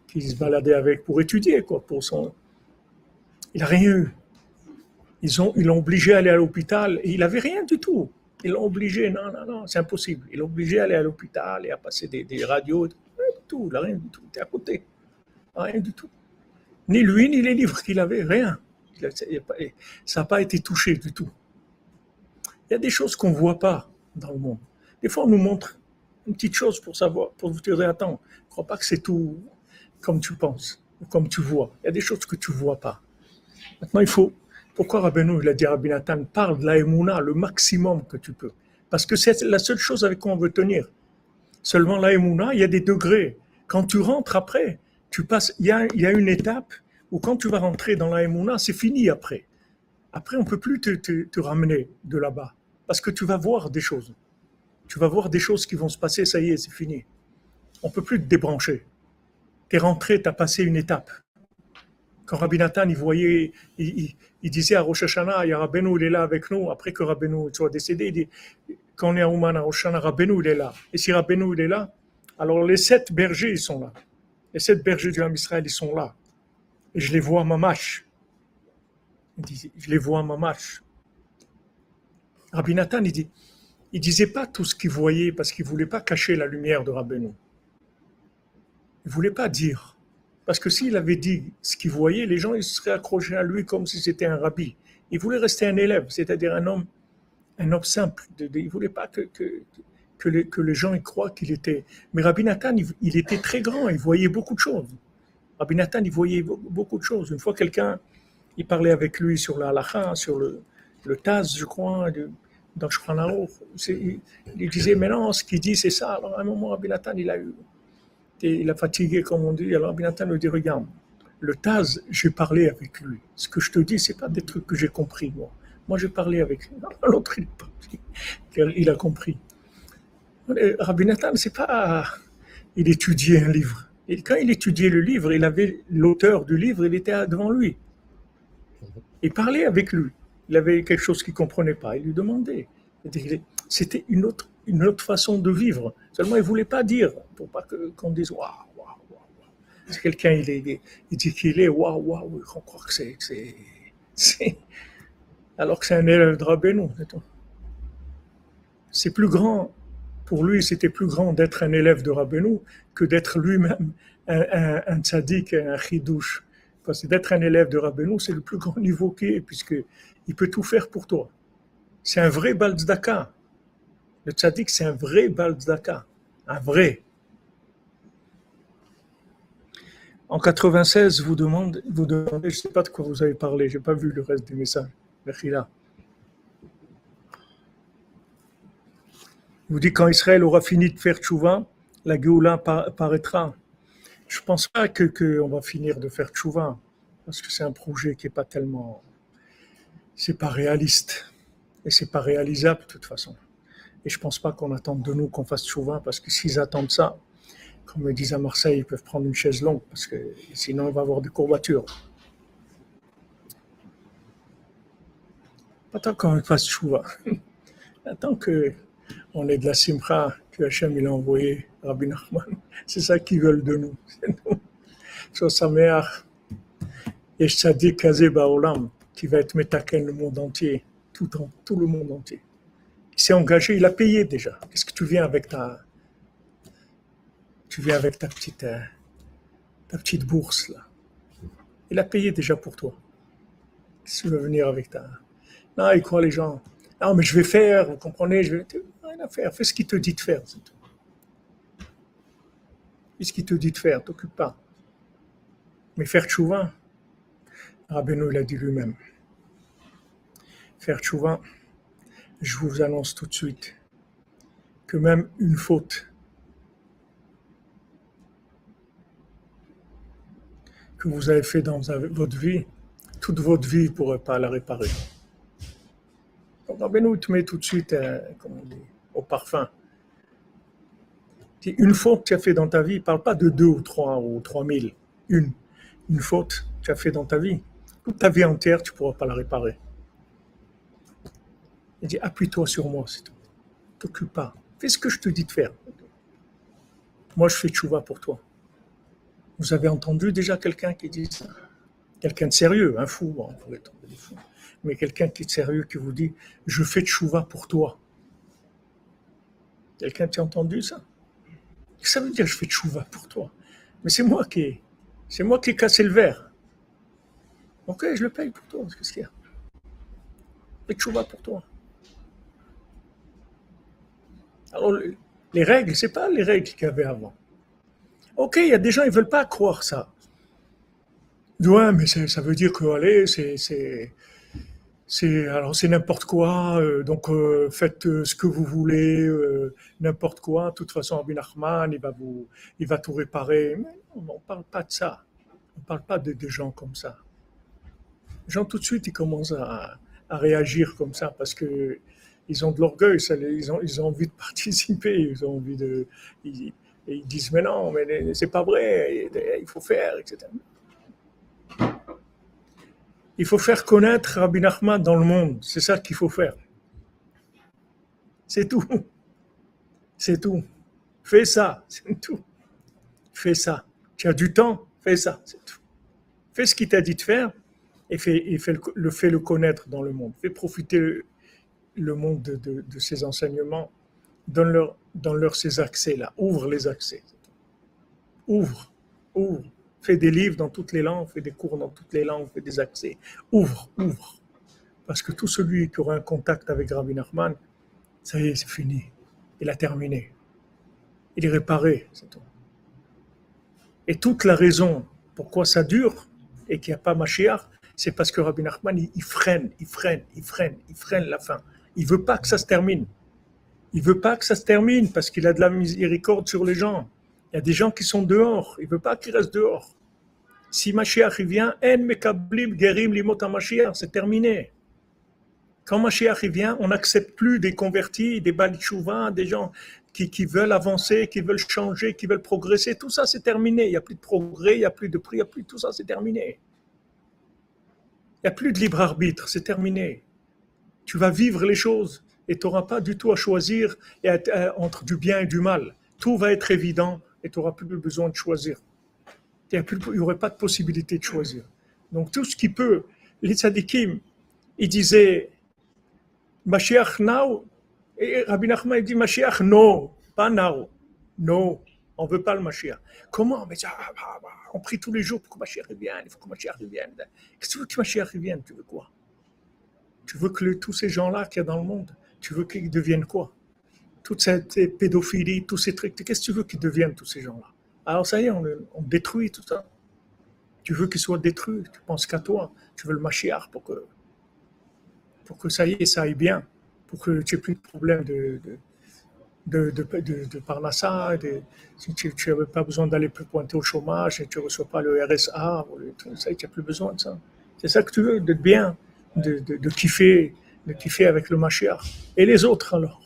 qui se baladait avec pour étudier, quoi, pour son. Il n'a rien eu. Ils ont, l'ont obligé à aller à l'hôpital il n'avait rien du tout. Ils l'ont obligé, non, non, non, c'est impossible. Ils l'ont obligé à aller à l'hôpital et à passer des, radios tout, rien du tout, était à côté. Rien du tout. Ni lui, ni les livres qu'il avait, rien. Ça n'a pas été touché du tout. Il y a des choses qu'on ne voit pas dans le monde. Des fois, on nous montre une petite chose pour savoir, pour vous dire, attends, ne crois pas que c'est tout comme tu penses, ou comme tu vois. Il y a des choses que tu ne vois pas. Maintenant, il faut, pourquoi Rabbeinu, il a dit Rabbi Nathan, parle de la le maximum que tu peux. Parce que c'est la seule chose avec quoi on veut tenir. Seulement la il y a des degrés. Quand tu rentres après, tu passes, il y a, une étape où quand tu vas rentrer dans la c'est fini après. Après, on peut plus te, te, ramener de là-bas parce que tu vas voir des choses. Tu vas voir des choses qui vont se passer, ça y est, c'est fini. On peut plus te débrancher. Tu es rentré, tu as passé une étape. Quand il voyait, il, disait à Rosh Hashanah, il y a Rabbeinu, il est là avec nous, après que Rabbeinu soit décédé, il dit, quand on est à Ouman, à Rosh Hashanah, il est là. Et si Rabbeinu, il est là, alors les sept bergers, ils sont là. Les sept bergers du Ham Israël, ils sont là. Et je les vois à Mamash. Je les vois à Mamash. Rabbi Nathan, il dit, il disait pas tout ce qu'il voyait parce qu'il voulait pas cacher la lumière de Rabbeinu. Il voulait pas dire. Parce que s'il avait dit ce qu'il voyait, les gens ils seraient accrochés à lui comme si c'était un rabbi. Il voulait rester un élève, c'est-à-dire un homme, un homme simple. Il ne voulait pas que, les, gens y croient qu'il était. Mais Rabbi Nathan, il, était très grand, il voyait beaucoup de choses. Rabbi Nathan, il voyait beaucoup de choses. Une fois, quelqu'un, il parlait avec lui sur la halakha, sur le, Taz, je crois, dans Shulchan il, il disait, mais non, ce qu'il dit, c'est ça. Alors, à un moment, Rabbi Nathan, il a eu il a fatigué, comme on dit. Alors Binatan me dit, regarde, le Taz, j'ai parlé avec lui. Ce que je te dis, c'est pas des trucs que j'ai compris, moi. Moi, j'ai parlé avec lui. L'autre, il, il a compris. Rabbi Nathan, c'est pas, il étudiait un livre. Et quand il étudiait le livre, il avait l'auteur du livre, il était devant lui. Il parlait avec lui. Il avait quelque chose qu'il comprenait pas. Il lui demandait. C'était une autre, une autre façon de vivre. Seulement, il ne voulait pas dire, pour pas qu'on dise waouh, waouh, waouh. Si quelqu'un il, est, dit qu'il est waouh, waouh, on croit que c'est. Alors que c'est un élève de Rabbeinu, c'est plus grand, pour lui, c'était plus grand d'être un élève de Rabbeinu que d'être lui-même un, un, un tzaddik, un chidouche. Parce que d'être un élève de Rabbeinu, c'est le plus grand niveau qu'il y ait, puisqu'il peut tout faire pour toi. C'est un vrai balzdaka. Le tzaddik, c'est un vrai balzdaka, un vrai. En 96, vous demandez, je ne sais pas de quoi vous avez parlé, je n'ai pas vu le reste du message. là. Vous dites quand Israël aura fini de faire tchouva, la Géoula paraîtra. Je ne pense pas qu'on va finir de faire tchouva, parce que c'est un projet qui n'est pas tellement, c'est pas réaliste et c'est pas réalisable de toute façon. Et je pense pas qu'on attende de nous qu'on fasse souvent, parce que s'ils attendent ça, comme ils disent à Marseille, ils peuvent prendre une chaise longue, parce que sinon il va avoir des courbatures. Pas tant qu'on fasse chouva. Attends que on ait de la simcha que Hachem il a envoyé Rabbi Nachman. C'est ça qu'ils veulent de nous. C'est nous. Yesh Tzadik Kazé Baolam, qui va être métaken le monde entier. tout le monde entier. Il s'est engagé, il a payé déjà. Qu'est-ce que tu viens avec ta, tu viens avec ta petite, euh, ta petite bourse là? Il a payé déjà pour toi. Qu'est-ce que tu veux venir avec ta Non, il croit les gens. Non, mais je vais faire, vous comprenez Je vais rien à faire. Fais ce qu'il te dit de faire, c'est tout. Fais ce qu'il te dit de faire, t'occupe pas. Mais faire tchouva, Rabbeinu l'a dit lui-même. Faire tchouva, je vous annonce tout de suite que même une faute que vous avez fait dans votre vie, toute votre vie, ne pourrez pas la réparer. Donc Rabbeinu te met tout de suite, euh, au parfum. Une faute que tu as fait dans ta vie, parle pas de deux ou trois ou trois mille, une une faute que tu as fait dans ta vie, toute ta vie entière, tu ne pourras pas la réparer. Il dit, appuie-toi sur moi, c'est tout. T'occupe pas. Fais ce que je te dis de faire. Moi, je fais tchouva pour toi. Vous avez entendu déjà quelqu'un qui dit ça? Quelqu'un de sérieux, un fou, on pourrait tomber des fous. Mais quelqu'un qui est sérieux qui vous dit, je fais tchouva pour toi. Quelqu'un qui a entendu ça? Ça veut dire, je fais tchouva pour toi? Mais c'est moi qui c'est moi qui ai cassé le verre. Ok, je le paye pour toi. Qu'est-ce qu'il y a Et tchouva pour toi. Alors, les règles, c'est pas les règles qu'il y avait avant. Ok, il y a des gens, ils veulent pas croire ça. Ouais, mais ça veut dire que, allez, c'est, c'est, alors c'est n'importe quoi. Euh, donc euh, faites euh, ce que vous voulez, n'importe quoi. De toute façon, Abin Ahman, il va vous, il va tout réparer. Mais on ne parle pas de ça. On parle pas de, gens comme ça. Les gens, tout de suite, ils commencent à, réagir comme ça parce que ils ont de l'orgueil, ils ont, ils ont envie de participer, ils ont envie de. Ils, disent, mais non, mais c'est pas vrai, il faut faire, etc. Il faut faire connaître Rabbi Nachman dans le monde. C'est ça qu'il faut faire. C'est tout. C'est tout. Fais ça, c'est tout. Fais ça. Tu as du temps, fais ça, c'est tout. Fais ce qu'il t'a dit de faire et fais, le, fais le connaître dans le monde. Fais profiter le, monde de, ces enseignements. Donne-leur leur ces accès-là. Ouvre les accès. Ouvre, ouvre. Fais des livres dans toutes les langues, fais des cours dans toutes les langues, fais des accès. Ouvre, ouvre. Parce que tout celui qui aura un contact avec Rabbi Nachman, ça y est, c'est fini. Il a terminé. Il est réparé, c'est tout. Et toute la raison pourquoi ça dure et qu'il n'y a pas Mashiach, c'est parce que Rabbi Nachman, il, freine, il freine, il freine, il freine la fin. Il veut pas que ça se termine. Il veut pas que ça se termine parce qu'il a de la miséricorde sur les gens. Il y a des gens qui sont dehors. Il veut pas qu'ils restent dehors. Si Mashiach vient, en mekablim gerim limot c'est terminé. Quand Mashiach vient, on n'accepte plus des convertis, des balichouvins, des gens qui, veulent avancer, qui veulent changer, qui veulent progresser. Tout ça, c'est terminé. Il n'y a plus de progrès, il n'y a plus de prix, il n'y a plus tout ça, c'est terminé. Il n'y a plus de libre arbitre, c'est terminé. Tu vas vivre les choses et tu n'auras pas du tout à choisir entre du bien et du mal. Tout va être évident et tu n'auras plus besoin de choisir. Il n'y aurait pas de possibilité de choisir. Donc tout ce qui peut, les tzadikim, ils disaient, Mashiach now, et Rabbi Nachman dit Mashiach, non, pas now, non, on ne veut pas le Mashiach. Comment? Mais ah, bah, bah, on prie tous les jours pour que Mashiach revienne, il faut que Mashiach revienne. Qu'est-ce que tu veux que Mashiach revienne? Tu veux quoi? Tu veux que tous ces gens-là qu'il y a dans le monde, tu veux qu'ils deviennent quoi? Toute cette pédophilie, tous ces trucs, qu'est-ce que tu veux qu'ils deviennent tous ces gens-là? Alors ça y est, on, détruit tout ça. Tu veux qu'ils soient détruits, tu penses qu'à toi, tu veux le Mashiach pour que, pour que ça y est, ça aille bien pour que tu n'aies plus de problème de, de, de, de, de parnassa, si tu n'avais pas besoin d'aller plus pointer au chômage et tu ne reçois pas le RSA, tu n'as plus besoin de ça. C'est ça que tu veux, d'être bien, de, de, kiffer, avec le Mashiach. Et les autres alors?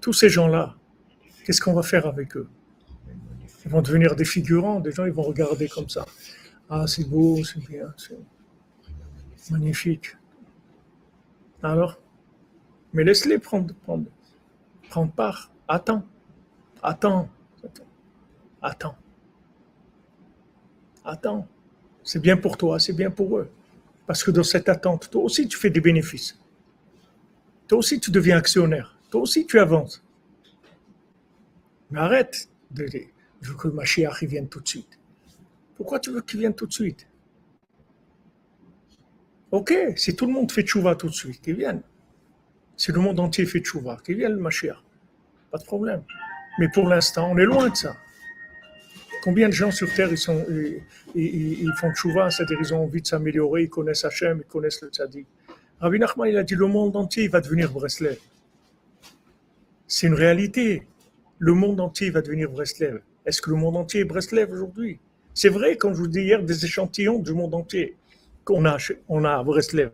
Tous ces gens-là, qu'est-ce qu'on va faire avec eux? Ils vont devenir des figurants, des gens ils vont regarder comme ça. Ah, c'est beau, c'est bien, c'est magnifique. Alors? Mais laisse-les prendre, prendre, prendre part. Attends. Attends. Attends. Attends. C'est bien pour toi, c'est bien pour eux. Parce que dans cette attente, toi aussi, tu fais des bénéfices. Toi aussi, tu deviens actionnaire. Toi aussi, tu avances. Mais arrête de veux que Mashiach vienne tout de suite. Pourquoi tu veux qu'il vienne tout de suite? Ok, si tout le monde fait tchouva tout de suite, qu'il vienne. Si le monde entier fait tchouva, qu'il vienne le Mashiach. Pas de problème. Mais pour l'instant, on est loin de ça. Combien de gens sur Terre ils, sont, ils, font tchouva, c'est-à-dire ils ont envie de s'améliorer, ils connaissent Hachem, ils connaissent le tzaddik. Rabbi Nachman, il a dit le monde entier va devenir Breslev. C'est une réalité. Le monde entier va devenir Breslev. Est-ce que le monde entier est Breslev aujourd'hui? C'est vrai, comme je vous dis hier, des échantillons du monde entier qu'on a, on à Breslev.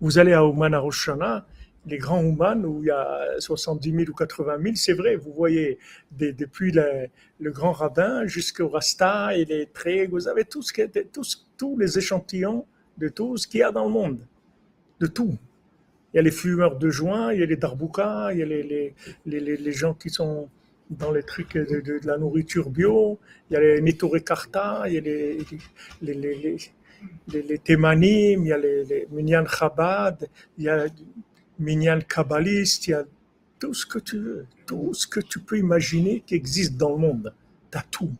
Vous allez à Ouman à Roshana, les grands Ouman où il y a 70 000 ou 80 000, c'est vrai, vous voyez depuis le, grand rabbin jusqu'au Rasta et les traits, vous avez tout ce tous, les échantillons de tout ce qu'il y a dans le monde, de tout. Il y a les fumeurs de joint, il y a les darboukas, il y a les, les, les, les gens qui sont dans les trucs de, de, la nourriture bio, il y a les Karta, il y a les, les, les, les, les Thémanim, il y a les, les Minyan Chabad, il y a Minyan Kabbaliste, il y a tout ce que tu veux, tout ce que tu peux imaginer qui existe dans le monde. Tu as tout,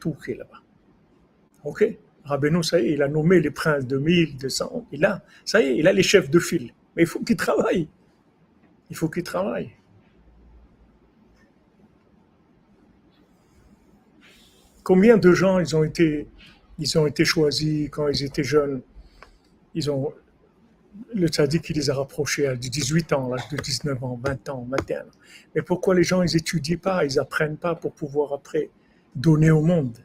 tout qui est là-bas. Ok? Rabbeinu, ça y est, il a nommé les princes de 1000, de 100, il a, ça y est, il a les chefs de file. Mais il faut qu'il travaille. Il faut qu'il travaille. Combien de gens ils ont été, ils ont été choisis quand ils étaient jeunes? Ils ont le tzaddik qui les a rapprochés à 18 ans, l'âge de 19 ans, 20 ans, 21 ans. Mais pourquoi les gens ils étudient pas, ils apprennent pas pour pouvoir après donner au monde?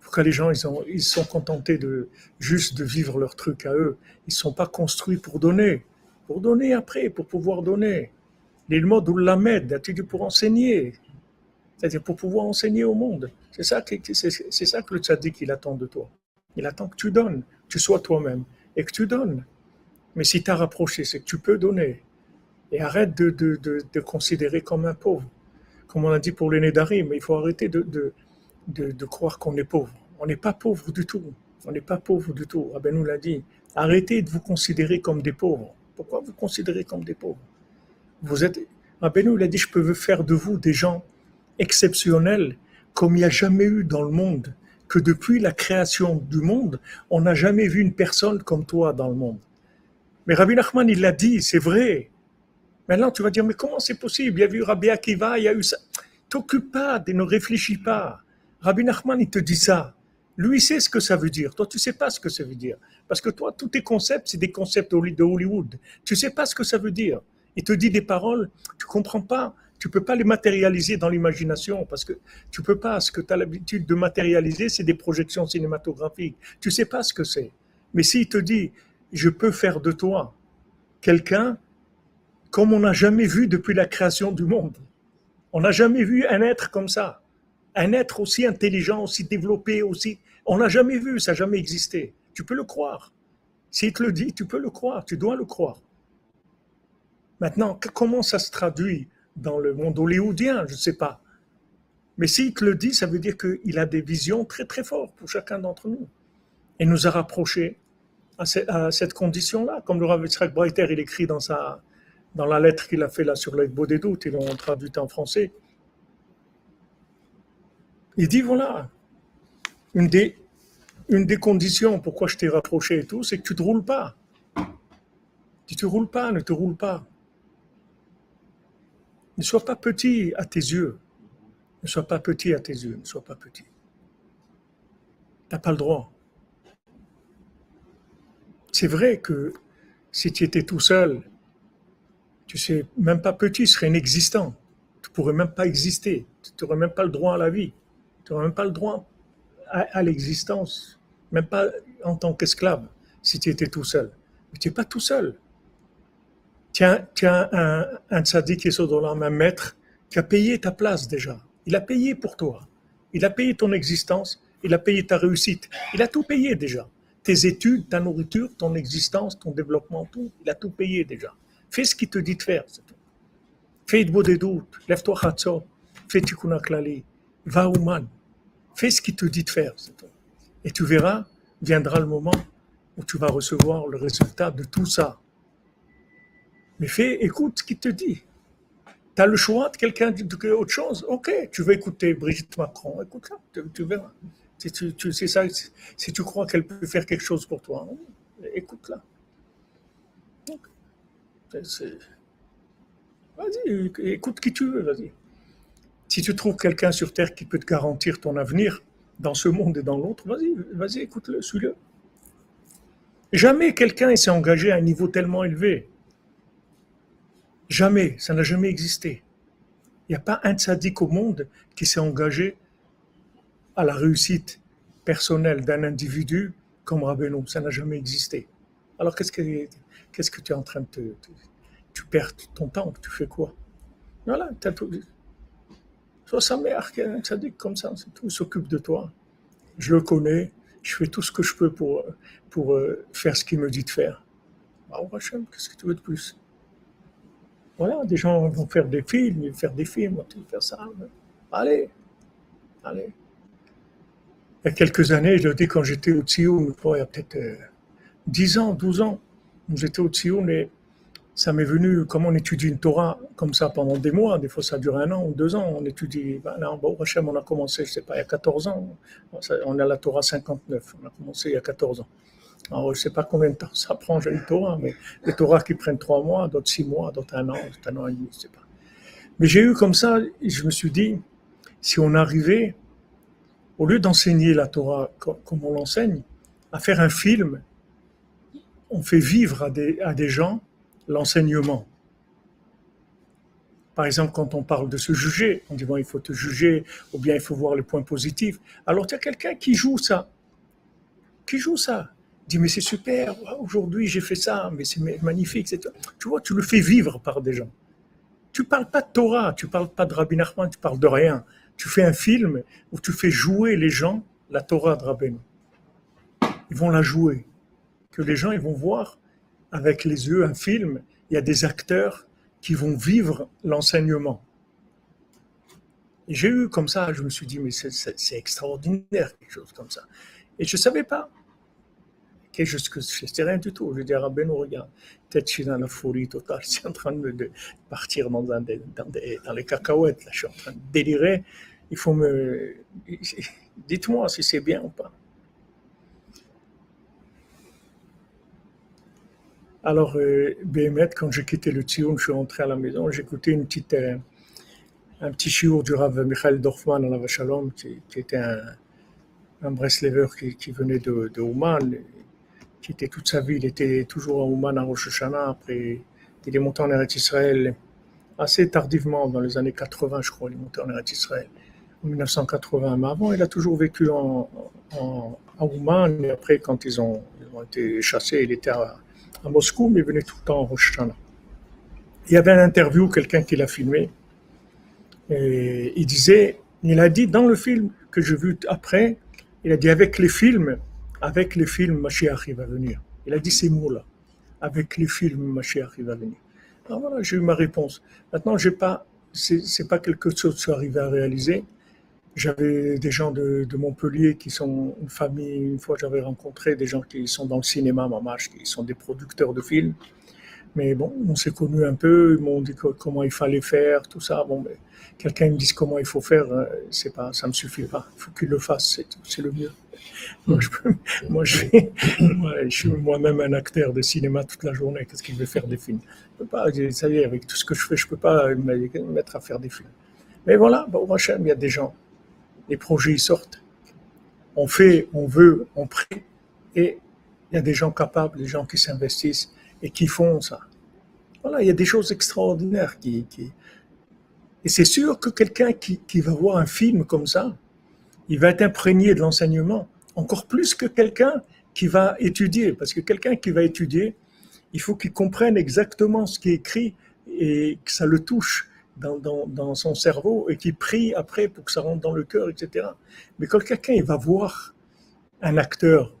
Pourquoi les gens ils, ils sont contentés de juste de vivre leur truc à eux? Ils sont pas construits pour donner, pour donner après, pour pouvoir donner. L'ilmod ou l'amed, pour enseigner, c'est-à-dire pour pouvoir enseigner au monde. C'est ça, que, c'est, ça que le tzaddik il attend de toi. Il attend que tu donnes, tu sois toi-même et que tu donnes. Mais si tu as rapproché, c'est que tu peux donner. Et arrête de, de, considérer comme un pauvre. Comme on a dit pour Nédarim, mais il faut arrêter de, croire qu'on est pauvre. On n'est pas pauvre du tout. On n'est pas pauvre du tout. Rabbi nous l'a dit. Arrêtez de vous considérer comme des pauvres. Pourquoi vous considérez comme des pauvres? Vous êtes. Rabbi nous l'a dit je peux faire de vous des gens exceptionnels comme il n'y a jamais eu dans le monde. Que depuis la création du monde, on n'a jamais vu une personne comme toi dans le monde. Mais Rabbi Nachman, il l'a dit, c'est vrai. Maintenant, tu vas dire, mais comment c'est possible? Il y a eu Rabbi Akiva, il y a eu ça. T'occupe pas, ne réfléchis pas. Rabbi Nachman, il te dit ça. Lui, il sait ce que ça veut dire. Toi, tu sais pas ce que ça veut dire. Parce que toi, tous tes concepts, c'est des concepts de Hollywood. Tu sais pas ce que ça veut dire. Il te dit des paroles, tu comprends pas. Tu peux pas les matérialiser dans l'imagination parce que tu peux pas. Ce que tu as l'habitude de matérialiser, c'est des projections cinématographiques. Tu sais pas ce que c'est. Mais s'il te dit, je peux faire de toi quelqu'un comme on n'a jamais vu depuis la création du monde. On n'a jamais vu un être comme ça. Un être aussi intelligent, aussi développé, aussi... On n'a jamais vu, ça n'a jamais existé. Tu peux le croire. S'il te le dit, tu peux le croire, tu dois le croire. Maintenant, comment ça se traduit dans le monde hollywoodien? Je ne sais pas. Mais s'il te le dit, ça veut dire qu'il a des visions très très fortes pour chacun d'entre nous. Et nous a rapprochés à, cette condition-là, comme le Rav Yitzhak Breiter, il écrit dans, sa, dans la lettre qu'il a fait là sur beau des doutes, ils l'ont traduit en français. Il dit voilà, une des, une des conditions pourquoi je t'ai rapproché et tout, c'est que tu ne te roules pas. Tu ne roules pas, ne te roule pas. Ne sois pas petit à tes yeux. Ne sois pas petit à tes yeux. Ne sois pas petit. Tu n'as pas le droit. C'est vrai que si tu étais tout seul, tu sais, même pas petit, tu serais inexistant. Tu pourrais même pas exister. Tu n'aurais même pas le droit à la vie. Tu n'aurais même pas le droit à, l'existence, même pas en tant qu'esclave, si tu étais tout seul. Mais tu n'es pas tout seul. Tu as, un, un tzaddik qui est sur un maître, qui a payé ta place déjà. Il a payé pour toi. Il a payé ton existence. Il a payé ta réussite. Il a tout payé déjà tes études, ta nourriture, ton existence, ton développement, tout. Il a tout payé déjà. Fais ce qu'il te dit de faire. Fais de beau des doutes. Lève-toi Khatso. Fais Tikkun Klali. Va au man. Fais ce qu'il te dit de faire. Et tu verras, viendra le moment où tu vas recevoir le résultat de tout ça. Mais fais, écoute ce qu'il te dit. Tu as le choix de quelqu'un autre chose? Ok, tu veux écouter Brigitte Macron, écoute ça, tu, verras. Si tu, ça, si tu crois qu'elle peut faire quelque chose pour toi, écoute-la. Vas-y, écoute qui tu veux, vas-y. Si tu trouves quelqu'un sur Terre qui peut te garantir ton avenir dans ce monde et dans l'autre, vas-y, vas-y, écoute-le, suis-le. Jamais quelqu'un s'est engagé à un niveau tellement élevé. Jamais, ça n'a jamais existé. Il n'y a pas un tzaddik au monde qui s'est engagé à la réussite personnelle d'un individu comme Rabbeinu. Ça n'a jamais existé. Alors qu'est-ce que, qu'est-ce que tu es en train de te, Tu perds ton temps, tu fais quoi? Voilà, tu as tout. Soit sa mère, un tzaddik comme ça, tout, s'occupe de toi. Je le connais, je fais tout ce que je peux pour, pour euh, faire ce qu'il me dit de faire. Bah, qu'est-ce que tu veux de plus? Voilà, des gens vont faire des films, faire des films, faire ça. Allez, allez. Il y a quelques années, je le dis quand j'étais au Tsioun, il y a peut-être 10 euh, ans, 12 ans, j'étais au Tsioun et ça m'est venu, comme on étudie une Torah comme ça pendant des mois, des fois ça dure un an ou deux ans, on étudie, ben là, bon, Hachem, on a commencé, je sais pas, il y a 14 ans, on a la Torah 59, on a commencé il y a 14 ans. Alors, je ne sais pas combien de temps ça prend, j'ai le Torah, mais les Torah qui prennent trois mois, d'autres six mois, d'autres un an, d'autres un an et demi, je ne sais pas. Mais j'ai eu comme ça, je me suis dit, si on arrivait, au lieu d'enseigner la Torah comme on l'enseigne, à faire un film, on fait vivre à des, à des gens l'enseignement. Par exemple, quand on parle de se juger, on dit il faut te juger, ou bien il faut voir les points positifs. Alors, tu as quelqu'un qui joue ça. Qui joue ça? Dit mais c'est super, aujourd'hui j'ai fait ça, mais c'est magnifique. Tu vois, tu le fais vivre par des gens. Tu parles pas de Torah, tu parles pas de Rabbi Nachman, tu parles de rien. Tu fais un film où tu fais jouer les gens la Torah de. Ils vont la jouer. Que les gens ils vont voir avec les yeux un film. Il y a des acteurs qui vont vivre l'enseignement. J'ai eu comme ça, je me suis dit, mais c'est extraordinaire, quelque chose comme ça. Et je ne savais pas chose que sais rien du tout. Je dis à Rabbeinu, regarde, peut-être je suis dans la folie totale, je suis en train de, partir dans, dans, dans, les cacahuètes, là, je suis en train de délirer. Il faut me. Dites-moi si c'est bien ou pas. Alors, euh, quand j'ai quitté le Tzion, je suis rentré à la maison, écouté une petite, euh, un petit chiour du Rav Michael Dorfman à la Vachalom, qui, était un, un Breslever qui, venait de, de qui était toute sa vie, il était toujours à Ouman, à Rosh Hashanah, après il est monté en Eretz Israël assez tardivement, dans les années 80 je crois, il est monté en Eretz Israël, en 1980, mais avant il a toujours vécu en, en, à Ouman, et après quand ils ont, été chassés, il était à, Moscou, mais il venait tout le temps en Rosh Hashanah. Il y avait un interview, quelqu'un qui l'a filmé, il disait, il a dit dans le film que j'ai vu après, il a dit avec les films, avec les films, Mashiach va venir. Il a dit ces mots-là. Avec les films, Mashiach va venir. Alors voilà, j'ai eu ma réponse. Maintenant, j'ai pas, c'est pas quelque chose que je arrivé à réaliser. J'avais des gens de, Montpellier qui sont une famille. Une fois, j'avais rencontré des gens qui sont dans le cinéma, mamache, qui sont des producteurs de films. Mais bon, on s'est connus un peu. Ils m'ont dit comment il fallait faire, tout ça. Bon, mais quelqu'un me dise comment il faut faire, euh, c'est pas, ça me suffit pas. Il faut qu'il le fasse, c'est le mieux. Moi, je, suis moi-même un acteur de cinéma toute la journée. Qu'est-ce qu'il veut faire des films? Je peux pas, ça y avec tout ce que je fais, je peux pas me mettre à faire des films. Mais voilà, bon, machin, il y a des gens, les projets ils sortent. On fait, on veut, on prie, et il y a des gens capables, des gens qui s'investissent et qui font ça. Voilà, il y a des choses extraordinaires qui, qui... et c'est sûr que quelqu'un qui, qui va voir un film comme ça, il va être imprégné de l'enseignement encore plus que quelqu'un qui va étudier, parce que quelqu'un qui va étudier, il faut qu'il comprenne exactement ce qui est écrit et que ça le touche dans, son cerveau et qu'il prie après pour que ça rentre dans le cœur, etc. Mais quand quelqu'un il va voir un acteur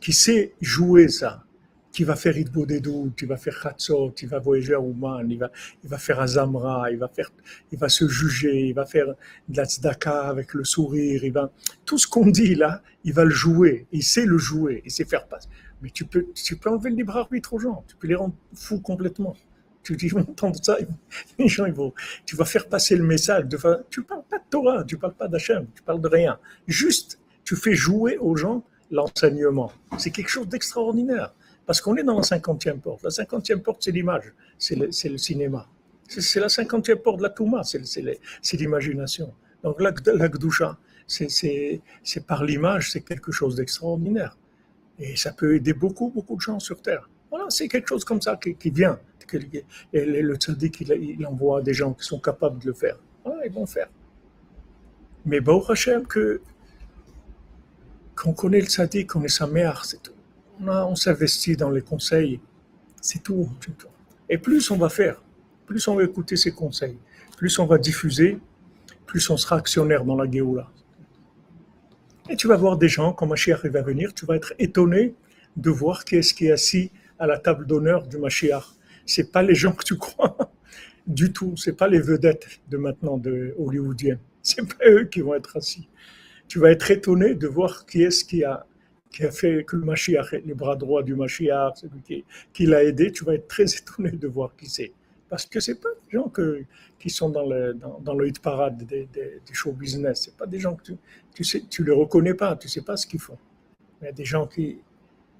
qui sait jouer ça, qui va faire Idbodedou, qui va faire Khatsot, il va voyager à Ouman, il va, il va faire Azamra, il va faire, il va se juger, il va faire de avec le sourire, il va, tout ce qu'on dit là, il va le jouer, il sait le jouer, il sait faire passer. Mais tu peux, tu peux enlever le libre arbitre aux gens, tu peux les rendre fous complètement. Tu dis, entendre ça, les gens, ils vont, tu vas faire passer le message. De, tu parles pas de Torah, tu parles pas d'Hachem, tu parles de rien. Juste, tu fais jouer aux gens l'enseignement. C'est quelque chose d'extraordinaire. Parce qu'on est dans la cinquantième porte. La cinquantième porte, c'est l'image, c'est le, cinéma. C'est la cinquantième porte de la Touma, c'est l'imagination. Donc la, c'est par l'image, c'est quelque chose d'extraordinaire. Et ça peut aider beaucoup, beaucoup de gens sur Terre. Voilà, c'est quelque chose comme ça qui, vient. Et le tzaddik, il, envoie des gens qui sont capables de le faire. Voilà, ils vont faire. Mais Baruch Hashem, qu'on connaît le tzaddik, qu'on est sa mère, c'est tout on, s'investit dans les conseils, c'est tout, Et plus on va faire, plus on va écouter ces conseils, plus on va diffuser, plus on sera actionnaire dans la Géoula. Et tu vas voir des gens, quand Mashiach va venir, tu vas être étonné de voir qui est-ce qui est assis à la table d'honneur du Mashiach. C'est pas les gens que tu crois du tout. C'est pas les vedettes de maintenant de hollywoodiennes. C'est pas eux qui vont être assis. Tu vas être étonné de voir qui est-ce qui a qui a fait que le Mashiach, les bras droits du Mashiach, celui qui, qui l'a aidé, tu vas être très étonné de voir qui c'est. Parce que ce pas des gens que, qui sont dans le, dans, dans le hit parade des, des, du show business. Ce pas des gens que tu, tu sais, tu les reconnais pas, tu sais pas ce qu'ils font. Il y a des gens qui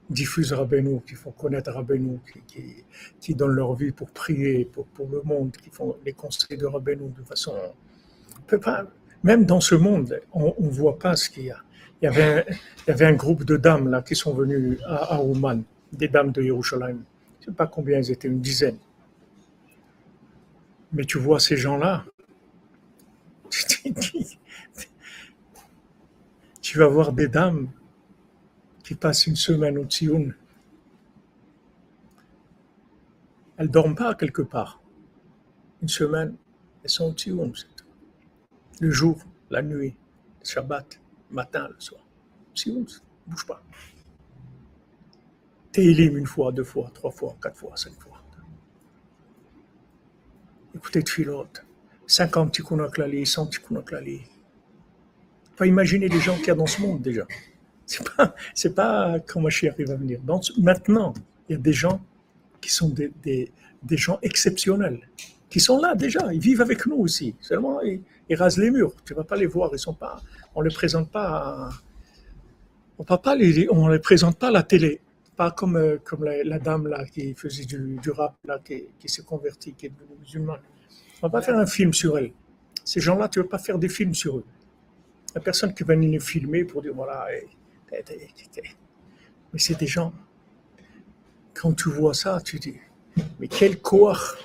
diffusent Rabbeinu, qui font connaître Rabbeinu, qui, qui, qui, donnent leur vie pour prier pour, pour le monde, qui font les conseils de Rabbeinu de façon. On peut pas, même dans ce monde, on ne voit pas ce qu'il y a il y avait un, groupe de dames là qui sont venues à, à Ouman, des dames de Yerushalayim. Je ne sais pas combien elles étaient, une dizaine. Mais tu vois ces gens-là, tu vas voir des dames qui passent une semaine au Tsioun. Elles ne dorment pas quelque part. Une semaine, elles sont au Tsioun. Le jour, la nuit, le Shabbat matin, le soir. Si ne bouge pas. Télim une fois, deux fois, trois fois, quatre fois, cinq fois. Écoutez Tfilot, 50 tikkun klali, 100 tikkun. Faut imaginer les gens qu'il y a dans ce monde déjà. C'est pas, c'est pas quand Mashiach à venir. maintenant, il y a des gens qui sont des, des, des, gens exceptionnels, qui sont là déjà, ils vivent avec nous aussi. Seulement, ils, ils rasent les murs. Tu vas pas les voir, ils sont pas, on les présente pas, on ne les, on présente pas à la télé, pas comme euh, comme la, dame là qui faisait du, rap là, qui, qui s'est convertie, qui est musulmane. On va pas faire un film sur elle. Ces gens-là, tu veux pas faire des films sur eux. Il n'y a personne qui va venir les filmer pour dire voilà. Eh, eh, eh, mais c'est des gens. Quand tu vois ça, tu dis mais quel corps,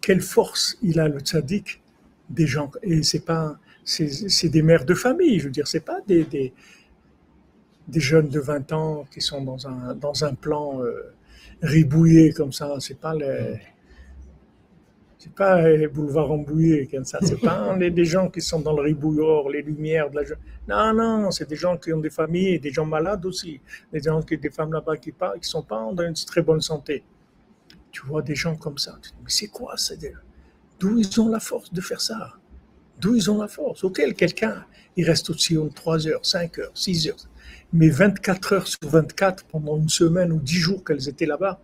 quelle force il a le tzaddik des gens. Et c'est pas c'est des mères de famille, je veux dire, c'est pas des, des, des, jeunes de 20 ans qui sont dans un, dans un plan euh, ribouillé comme ça, c'est pas les. C'est pas les boulevards embouillés comme ça, c'est pas les, des gens qui sont dans le ribouilleur, les lumières de la Non, non, c'est des gens qui ont des familles, des gens malades aussi, des gens qui, des femmes là-bas qui ne qui sont pas dans une très bonne santé. Tu vois des gens comme ça, tu dis, mais c'est quoi D'où ils ont la force de faire ça? D'où ils ont la force? Auquel quelqu'un, il reste au en 3 heures, 5 heures, 6 heures. Mais 24 heures sur 24 pendant une semaine ou 10 jours qu'elles étaient là-bas.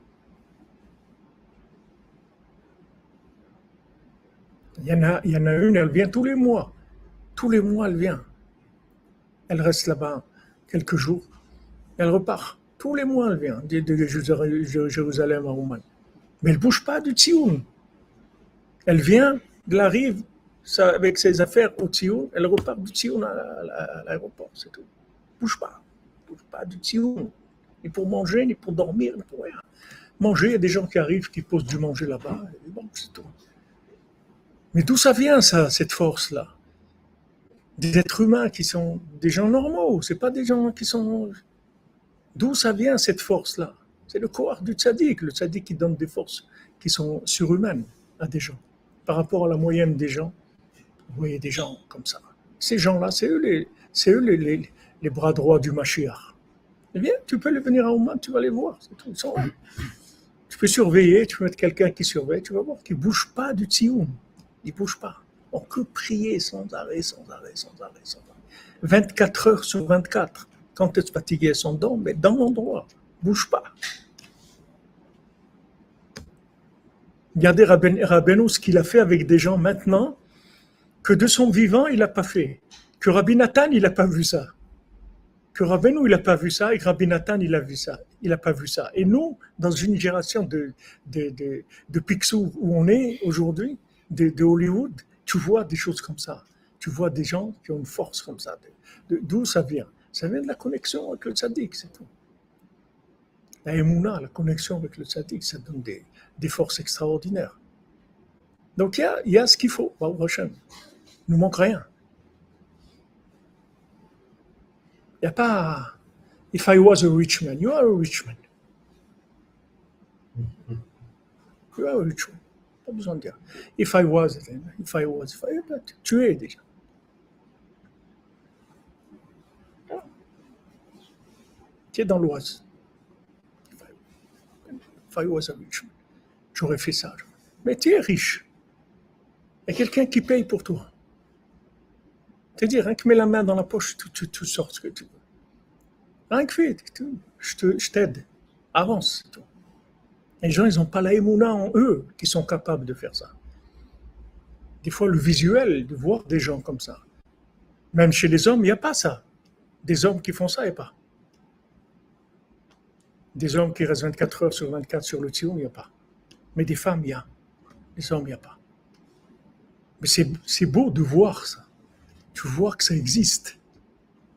Il y, en a, il y en a une, elle vient tous les mois. Tous les mois, elle vient. Elle reste là-bas quelques jours. Elle repart. Tous les mois, elle vient de, Jérusalem à Roumanie. Mais elle ne bouge pas du Tsioun. Elle vient, elle avec ses affaires au Tioun, elle repart du Tioun à, l'aéroport, c'est tout. Bouge pas, bouge pas du Tioun, ni pour manger, ni pour dormir, ni pour rien. Manger, il y a des gens qui arrivent, qui posent du manger là-bas, et bon, c'est tout. Mais d'où ça vient, ça, cette force-là? Des êtres humains qui sont des gens normaux, c'est pas des gens qui sont. D'où ça vient cette force-là? C'est le corps du tzaddik, le tzaddik qui donne des forces qui sont surhumaines à des gens. Par rapport à la moyenne des gens, vous voyez des gens comme ça. Ces gens-là, c'est eux, les, eux les, les, bras droits du Mashiach. Eh bien, tu peux les venir à Ouman, tu vas les voir. Tu peux surveiller, tu peux mettre quelqu'un qui surveille, tu vas voir qu'ils ne bougent pas du tioum. Ils ne bougent pas. On peut prier sans arrêt, sans arrêt, sans arrêt, sans arrêt. 24 heures sur 24. Quand tu es fatigué, sont dans, mais dans l'endroit. Bouge pas. Regardez Rabbeinu, ce qu'il a fait avec des gens maintenant, que de son vivant, il n'a pas fait. Que Rabbi Nathan, il n'a pas vu ça. Que il n'a pas vu ça, et Rabbi Nathan, il a vu ça. Il n'a pas vu ça. Et nous, dans une génération de, de, de, de Picsou où on est aujourd'hui, de, de, Hollywood, tu vois des choses comme ça. Tu vois des gens qui ont une force comme ça. D'où ça vient? Ça vient de la connexion avec le tzaddik, c'est tout. La émouna, la connexion avec le tzaddik, ça donne des, des forces extraordinaires. Donc il y a, y a, ce qu'il faut. Ne manque rien. Il n'y a pas. If I was a rich man, you are a rich man. You are a rich man. Pas besoin de dire. If I was, if I was, if I, tu es déjà. Tu es dans l'Oise. If I was a rich man j'aurais fait ça. Mais tu es riche. Il y a quelqu'un qui paye pour toi. C'est-à-dire, rien que mets la main dans la poche, tu, tu, sors ce que tu veux. Rien que fais, je t'aide. Avance. Les gens, ils n'ont pas la émouna en eux qui sont capables de faire ça. Des fois, le visuel, de voir des gens comme ça. Même chez les hommes, il n'y a pas ça. Des hommes qui font ça, il n'y a pas. Des hommes qui restent 24 heures sur 24 sur le tion, il n'y a pas. Mais des femmes, il y a. Des hommes, il n'y a pas. Mais c'est beau de voir ça. Tu vois que ça existe.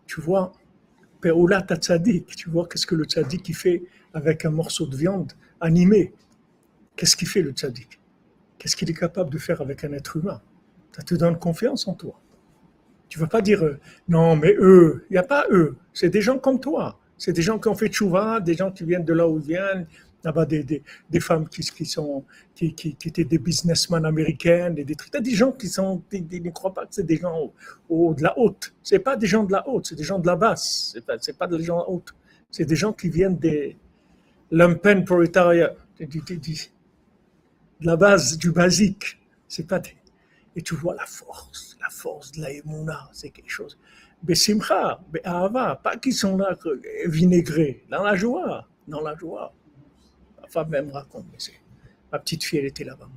Tu vois, Peoula Tzadik, tu vois qu'est-ce que le tzaddik fait avec un morceau de viande animé? Qu'est-ce qu'il fait le tzaddik Qu'est-ce qu'il est capable de faire avec un être humain? Ça te donne confiance en toi. Tu ne vas pas dire euh, non, mais eux, il n'y a pas eux. C'est des gens comme toi. C'est des gens qui ont fait tchouva, des gens qui viennent de là où ils viennent, là-bas des, des, femmes qui, sont, qui, qui, étaient des businessmen américaines, et des des gens qui sont, ne croient pas que c'est des gens au, de la haute. C'est pas des gens de la haute, c'est des gens de la basse. C'est pas, pas des gens hautes. C'est des gens qui viennent des lumpen prolétariat, de, la base, du basique. C'est pas et tu vois la force, la force de la c'est quelque chose. Besimcha, Be'ahava, pas qu'ils sont là vinaigrés, dans la joie, dans la joie femme même raconte, ma petite fille, elle était là-bas.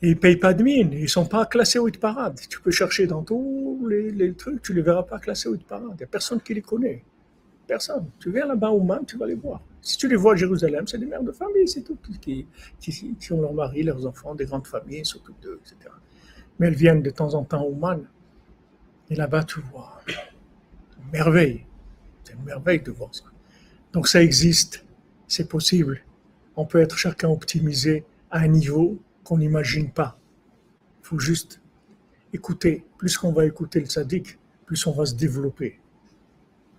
Et ils ne payent pas de mine, ils ne sont pas classés au hit parade. Tu peux chercher dans tous les, trucs, tu ne les verras pas classés au hit parade. Il n'y a personne qui les connaît. Personne. Tu viens là-bas au Man, tu vas les voir. Si tu les vois à Jérusalem, c'est des mères de famille, c'est tout, qui, qui, ont leur mari, leurs enfants, des grandes familles, s'occupent d'eux, etc. Mais elles viennent de temps en temps au Man. Et là-bas, tu vois. Merveille. C'est une merveille de voir ça. Donc ça existe c'est possible. On peut être chacun optimisé à un niveau qu'on n'imagine pas. Il faut juste écouter. Plus qu'on va écouter le sadique, plus on va se développer.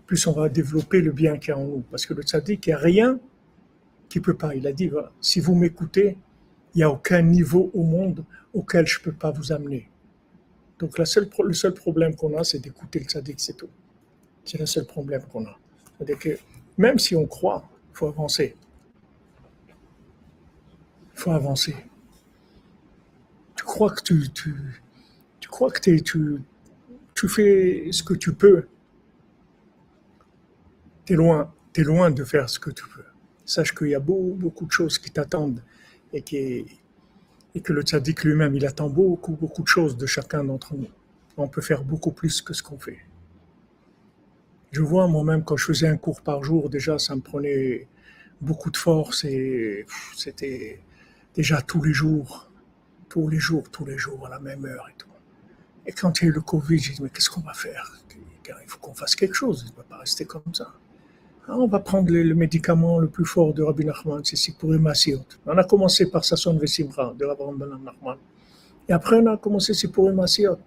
Plus on va développer le bien qu'il y a en nous. Parce que le sadique, il n'y a rien qui peut pas. Il a dit, si vous m'écoutez, il n'y a aucun niveau au monde auquel je ne peux pas vous amener. Donc le seul problème qu'on a, c'est d'écouter le sadique, c'est tout. C'est le seul problème qu'on a. C'est-à-dire que même si on croit faut avancer. Il faut avancer. Tu crois que tu, tu, tu crois que tu, tu fais ce que tu peux. Tu es loin, es loin de faire ce que tu peux. Sache qu'il y a beaucoup, beaucoup de choses qui t'attendent et, qui, et que le tzaddik lui-même, il attend beaucoup, beaucoup de choses de chacun d'entre nous. On peut faire beaucoup plus que ce qu'on fait. Je vois moi-même quand je faisais un cours par jour, déjà ça me prenait beaucoup de force et c'était déjà tous les jours, tous les jours, tous les jours à la même heure et tout. Et quand il y a eu le Covid, j'ai dit mais qu'est-ce qu'on va faire? Il faut qu'on fasse quelque chose, il ne va pas rester comme ça. Ah, on va prendre le, médicament le plus fort de Rabbi Nachman, c'est Sipurim Asiot. On a commencé par Sasson Vesimra de Rabbi Nachman. Et après, on a commencé Sipurim Asiot.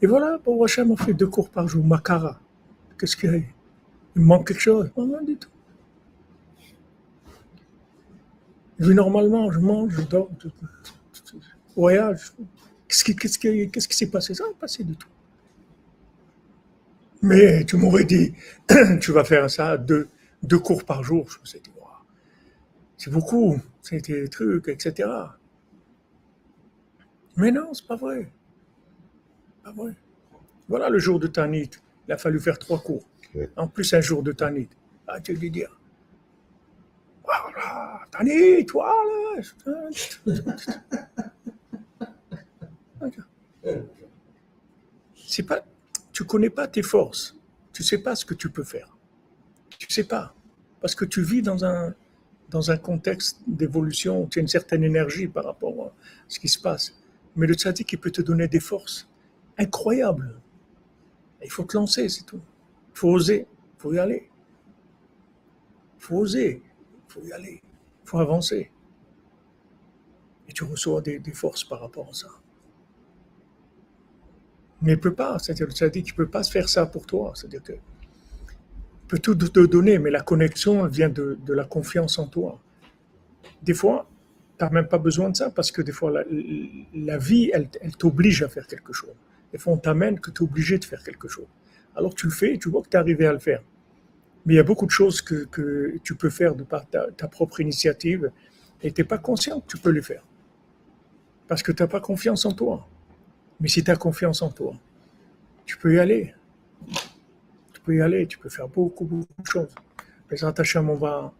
Et voilà, pour Hachem, on fait deux cours par jour, Makara. Qu'est-ce qu'il y a? Il manque quelque chose Rien du tout. Je normalement, je mange, je dors, je, voyage. Qu'est-ce qui, s'est passé? Ça pas passé du tout. Mais tu m'aurais dit, tu vas faire ça, deux, deux cours par jour. Je me suis dit, c'est beaucoup, c'est des trucs, etc. Mais non, c'est pas vrai. Pas vrai. Voilà le jour de Tanit. Il a fallu faire trois cours. En plus, un jour de Tanit. Ah, tu dis dire. Voilà, Tanit, toi, C'est pas, tu connais pas tes forces. Tu sais pas ce que tu peux faire. Tu sais pas. Parce que tu vis dans un, dans un contexte d'évolution, tu as une certaine énergie par rapport à ce qui se passe. Mais le tzaddik, il peut te donner des forces incroyables. Il faut te lancer, c'est tout. Il faut oser, il faut y aller. Il faut oser, il faut y aller, il faut avancer. Et tu reçois des, forces par rapport à ça. Mais il ne peut pas, c'est-à-dire le tzaddik, il ne peut pas faire ça pour toi. C'est-à-dire que peut tout te donner, mais la connexion vient de, la confiance en toi. Des fois, tu n'as même pas besoin de ça parce que des fois, la, vie, elle, t'oblige à faire quelque chose. Fois, on t'amène que tu es obligé de faire quelque chose. Alors tu le fais et tu vois que tu es arrivé à le faire. Mais il y a beaucoup de choses que, tu peux faire de par ta, propre initiative et tu n'es pas conscient que tu peux les faire. Parce que tu n'as pas confiance en toi. Mais si tu as confiance en toi, tu peux y aller peux y aller, tu peux faire beaucoup, beaucoup de choses. Les Hachem, on va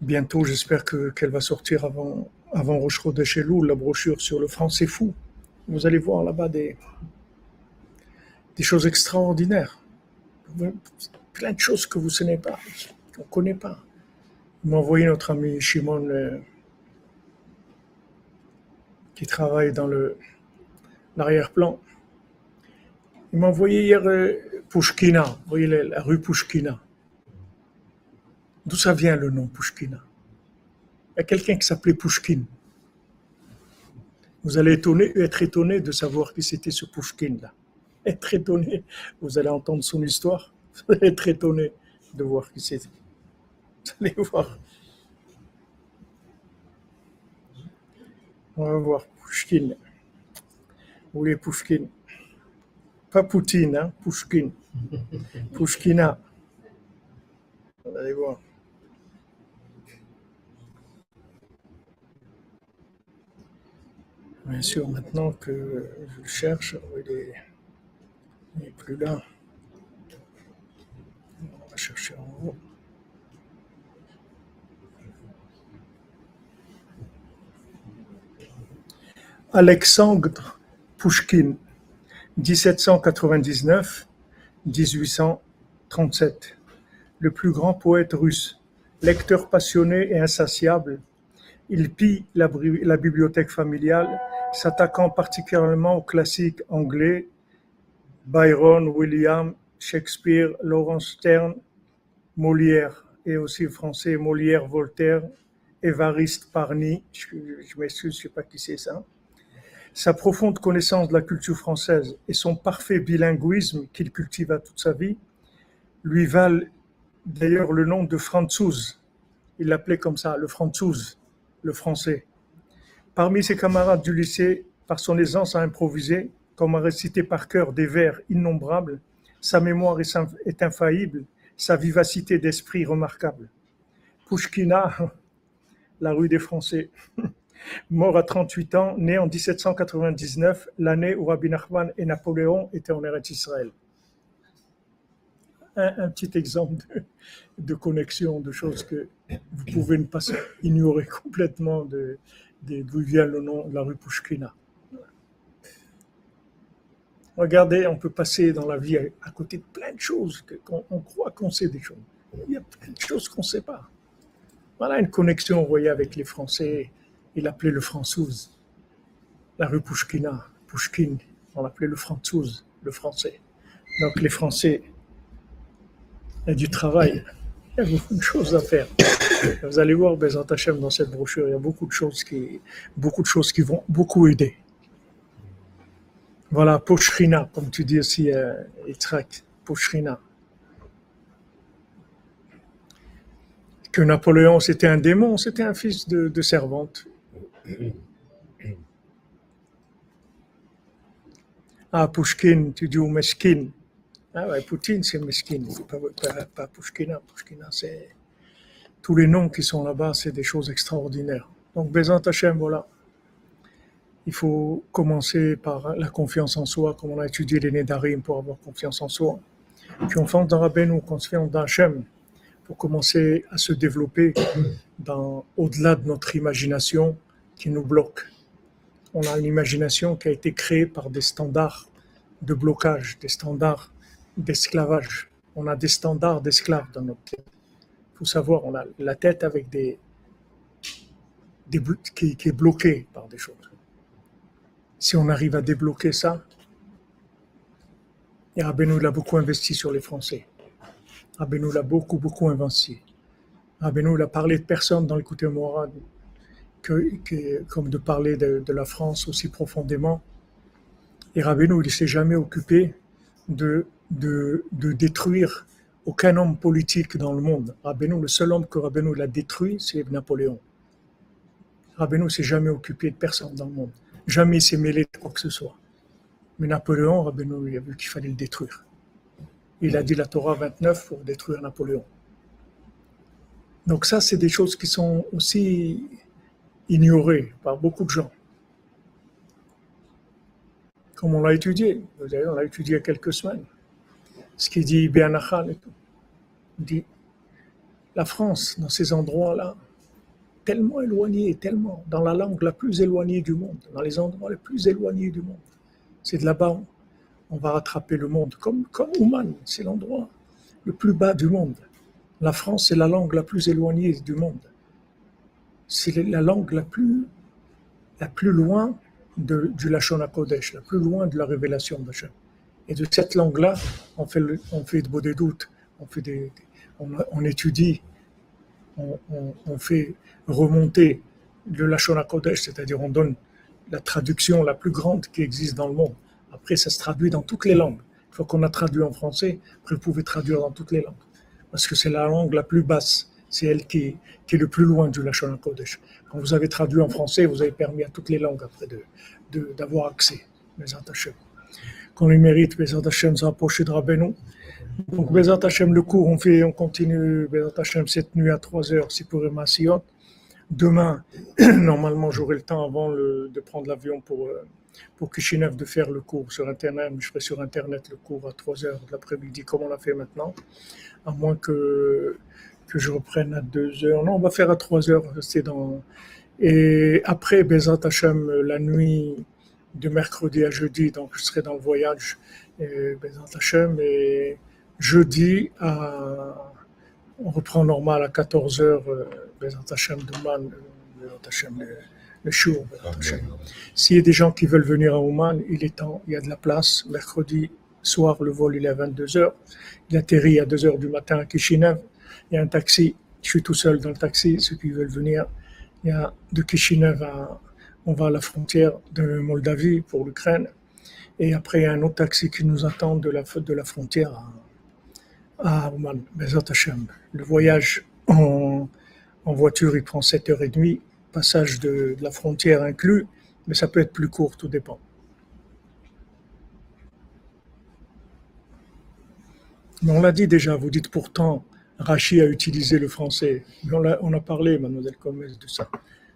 bientôt, j'espère qu'elle va sortir avant, avant Roche chez la brochure sur le français fou. Vous allez voir là-bas des, choses extraordinaires. Plein de choses que vous ne savez pas, qu'on ne connaît pas. Il m'a envoyé notre ami Shimon euh, qui travaille dans l'arrière-plan. Il m'a envoyé hier euh, Pushkina, vous voyez la, rue Pushkina. D'où ça vient le nom Pushkina Il y a quelqu'un qui s'appelait Pushkin. Vous allez être étonné de savoir qui c'était ce Pushkin-là. Être étonné, vous allez entendre son histoire, vous allez être étonné de voir qui c'était. Vous allez voir. On va voir Pushkin. Vous voulez Pushkin pas Poutine, hein, Pushkin. Pushkina. Vous allez voir. Bien sûr, maintenant que je le cherche, il n'est plus là. On va chercher en haut. Alexandre Pushkin. 1799-1837. Le plus grand poète russe, lecteur passionné et insatiable, il pille la, bibliothèque familiale, s'attaquant particulièrement aux classiques anglais, Byron, William, Shakespeare, Laurence Stern, Molière, et aussi français Molière, Voltaire, Évariste Parny, je, m'excuse, je ne sais pas qui c'est ça, sa profonde connaissance de la culture française et son parfait bilinguisme qu'il cultiva toute sa vie lui valent d'ailleurs le nom de Franzouz. Il l'appelait comme ça, le Franzouz, le français. Parmi ses camarades du lycée, par son aisance à improviser, comme à réciter par cœur des vers innombrables, sa mémoire est infaillible, sa vivacité d'esprit remarquable. Pushkina, la rue des Français. Mort à 38 ans, né en 1799, l'année où Rabbi Nachman et Napoléon étaient en Eretz Israël. Un, petit exemple de, connexion, de choses que vous pouvez ne pas ignorer complètement d'où vient le nom de la rue Pushkina. Regardez, on peut passer dans la vie à, côté de plein de choses, qu'on on croit qu'on sait des choses. Il y a plein de choses qu'on ne sait pas. Voilà une connexion, vous voyez, avec les Français, il appelait le Françoise. La rue Pushkina, Pushkin, on l'appelait le Françoise, le français. Donc les Français, il y a du travail, il y a beaucoup de choses à faire. Vous allez voir, Hachem, dans cette brochure, il y a beaucoup de choses qui, vont beaucoup aider. Voilà, Pushrina, comme tu dis aussi, euh, Yitzhak, Pushrina. Que Napoléon, c'était un démon, c'était un fils de servante. Ah, Pushkin, tu dis ou Meshkin. Ah ouais, Poutine, c'est c'est pas, pas, pas. Pushkina, c'est. Tous les noms qui sont là-bas, c'est des choses extraordinaires. Donc, Bézant Hachem, voilà. Il faut commencer par la confiance en soi, comme on a étudié les Nédarim pour avoir confiance en soi. Puis on fonce dans Rabbeinu, confiance dans Hachem, pour commencer à se développer dans, au-delà de notre imagination qui nous bloque. On a une imagination qui a été créée par des standards de blocage, des standards d'esclavage. On a des standards d'esclaves dans notre tête. Faut savoir, on a la tête avec des, qui, est bloquée par des choses. Si on arrive à débloquer ça, et Rabbeinu l'a beaucoup investi sur les Français. Rabbeinu l'a beaucoup, beaucoup investi. Rabbeinu a parlé de personne dans le côté moral, que, comme de parler de, de, la France aussi profondément. Et Rabbeinu, il ne s'est jamais occupé de, de, de, détruire aucun homme politique dans le monde. Rabbeinu, le seul homme que Rabbeinu l'a détruit, c'est Napoléon. Rabbeinu s'est jamais occupé de personne dans le monde. Jamais il s'est mêlé de quoi que ce soit. Mais Napoléon, Rabbeinu, il a vu qu'il fallait le détruire. Il a dit la Torah 29 pour détruire Napoléon. Donc ça, c'est des choses qui sont aussi ignorées par beaucoup de gens. Comme on l'a étudié, savez, on l'a étudié il y a quelques semaines. Ce qui dit Béanachal et tout. Il dit, la France, dans ces endroits-là, tellement éloignés, tellement, dans la langue la plus éloignée du monde, dans les endroits les plus éloignés du monde. C'est de là-bas on va rattraper le monde, comme, comme Ouman, c'est l'endroit le plus bas du monde. La France, c'est la langue la plus éloignée du monde. C'est la langue la plus, la plus loin de, du Lachon Kodesh, la plus loin de la révélation d'Hachem. Et de cette langue-là, on fait, on fait des on, fait des, on, étudie, on, fait remonter le Lachon Kodesh, c'est-à-dire on donne la traduction la plus grande qui existe dans le monde. Après, ça se traduit dans toutes les langues. Une fois qu'on a traduit en français, après, vous pouvez traduire dans toutes les langues. Parce que c'est la langue la plus basse. C'est elle qui, est le plus loin du Lachon Kodesh. Quand vous avez traduit en français, vous avez permis à toutes les langues après d'avoir accès. Bezat Hashem. Qu'on les mérite, Bezat Hashem, s'approcher de Rabbeinu. Donc, Bezat Hashem, le cours, on fait, on continue, Bezat Hashem, cette nuit à 3 heures, c'est pour Emassiot. Demain, normalement, j'aurai le temps avant le, de prendre l'avion pour, euh, pour Kishinev de faire le cours sur Internet. Je ferai sur Internet le cours à 3 heures de l'après-midi, comme on l'a fait maintenant, à moins que, que je reprenne à 2 heures. Non, on va faire à 3 heures, c'est dans... Et après, Bezat Hashem, la nuit de mercredi à jeudi, donc je serai dans le voyage, et Bezat Hashem, et jeudi, à... on reprend normal à 14 heures, Bezat Hashem, demain, Bezat Hashem, le jour. S'il y a des gens qui veulent venir à Oman, il est temps, il y a de la place. Mercredi soir, le vol il est à 22h. Il atterrit à 2h du matin à Kishinev. Il y a un taxi. Je suis tout seul dans le taxi. Ceux qui veulent venir, il y a de Kishinev à, on va à la frontière de Moldavie pour l'Ukraine. Et après, il y a un autre taxi qui nous attend de la, de la frontière à, à Oman, Le voyage en, voiture, il prend 7h30 passage de, la frontière inclus, mais ça peut être plus court, tout dépend. Mais on l'a dit déjà, vous dites pourtant, Rachi a utilisé le français. Mais on, a, on a parlé, mademoiselle Gomez, de ça.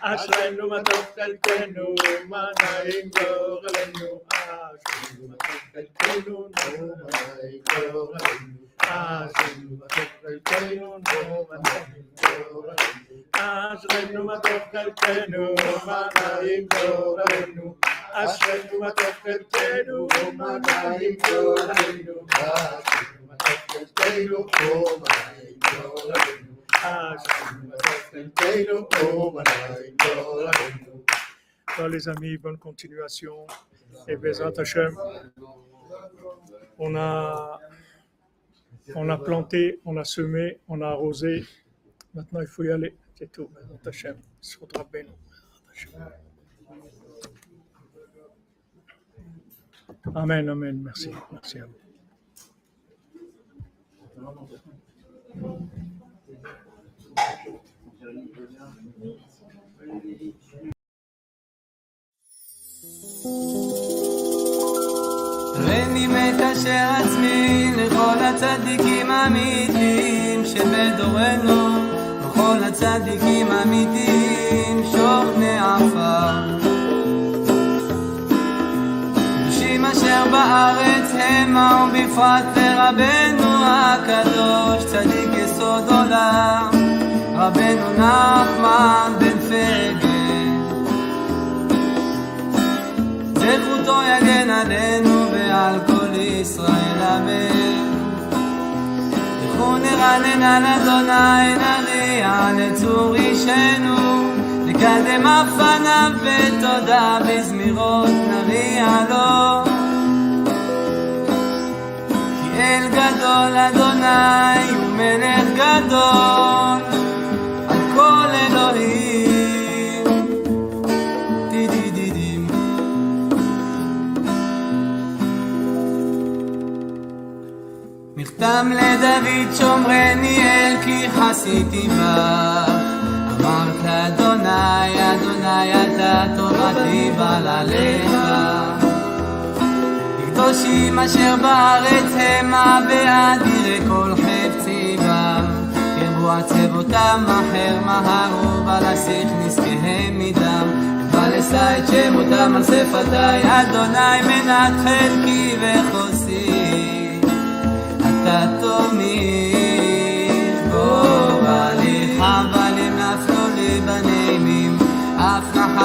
אשרנו מה טוב חלקנו, מה נעים גורלנו. אשרנו מה טוב חלקנו, מה נעים גורלנו. אשרנו מה טוב חלקנו, מה נעים גורלנו. אשרנו מה טוב חלקנו, מה נעים גורלנו. אשרנו מה טוב חלקנו, מה נעים גורלנו. אשרנו מה טוב חלקנו, מה נעים גורלנו. Voilà les amis, bonne continuation. Et Bezat Hashem, on a On a planté, on a semé, on a arrosé. Maintenant, il faut y aller. C'est tout. Bezrat. Bezrat Hashem. Amen, amen. Merci. Merci à vous. הריני מקשר עצמי לכל הצדיקים האמיתיים שבדורנו, לכל הצדיקים האמיתיים שוכני עפר. קדושים אשר בארץ המה ובפרט לרבנו הקדוש צדיק יסוד עולם, רבנו נחמן בן פגל. זכותו יגן עלינו ועל כל ישראל אמן. לכו נרנן על אדוני נריע לצור אישנו, נקדם אף פניו בתודה בזמירות נריע לו. כי אל גדול אדוני הוא מלך גדול מכתם לדוד שומרני אל כי חסיתי בך. אמרת לאדוני אדוני אתה תורתי בל עליך. קדושים אשר בארץ המה ואדירי כל חפצי בם ירבו עצבותם אחר מהרו בלסיך נזקיהם מדם. ולשא את שמותם על שפתי אדוני מנת חלקי וחוסי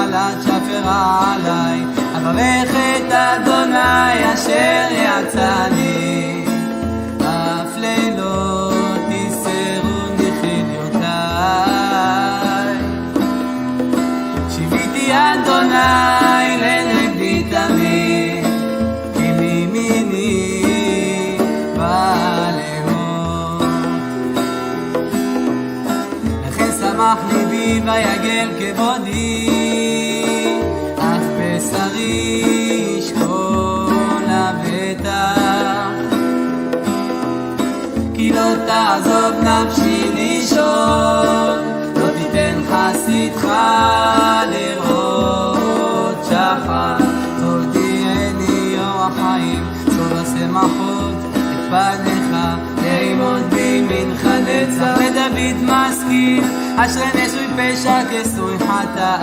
נחלת שפרה עליי אברך את אדוני אשר יצאני אף לילות יסרוני חיליותיי שיוויתי אדוני שמח ליבי ויגל כבודי אף בשרי ישכון לבטח כי לא תעזוב נפשי לישון, לא תיתן חסידך לראות שחר. תודיעני אור החיים, צור השמחות את פניך, לאמוד בימינך נצח. לדוד משכיל, عشان يشوي بيشاك يسوي حتى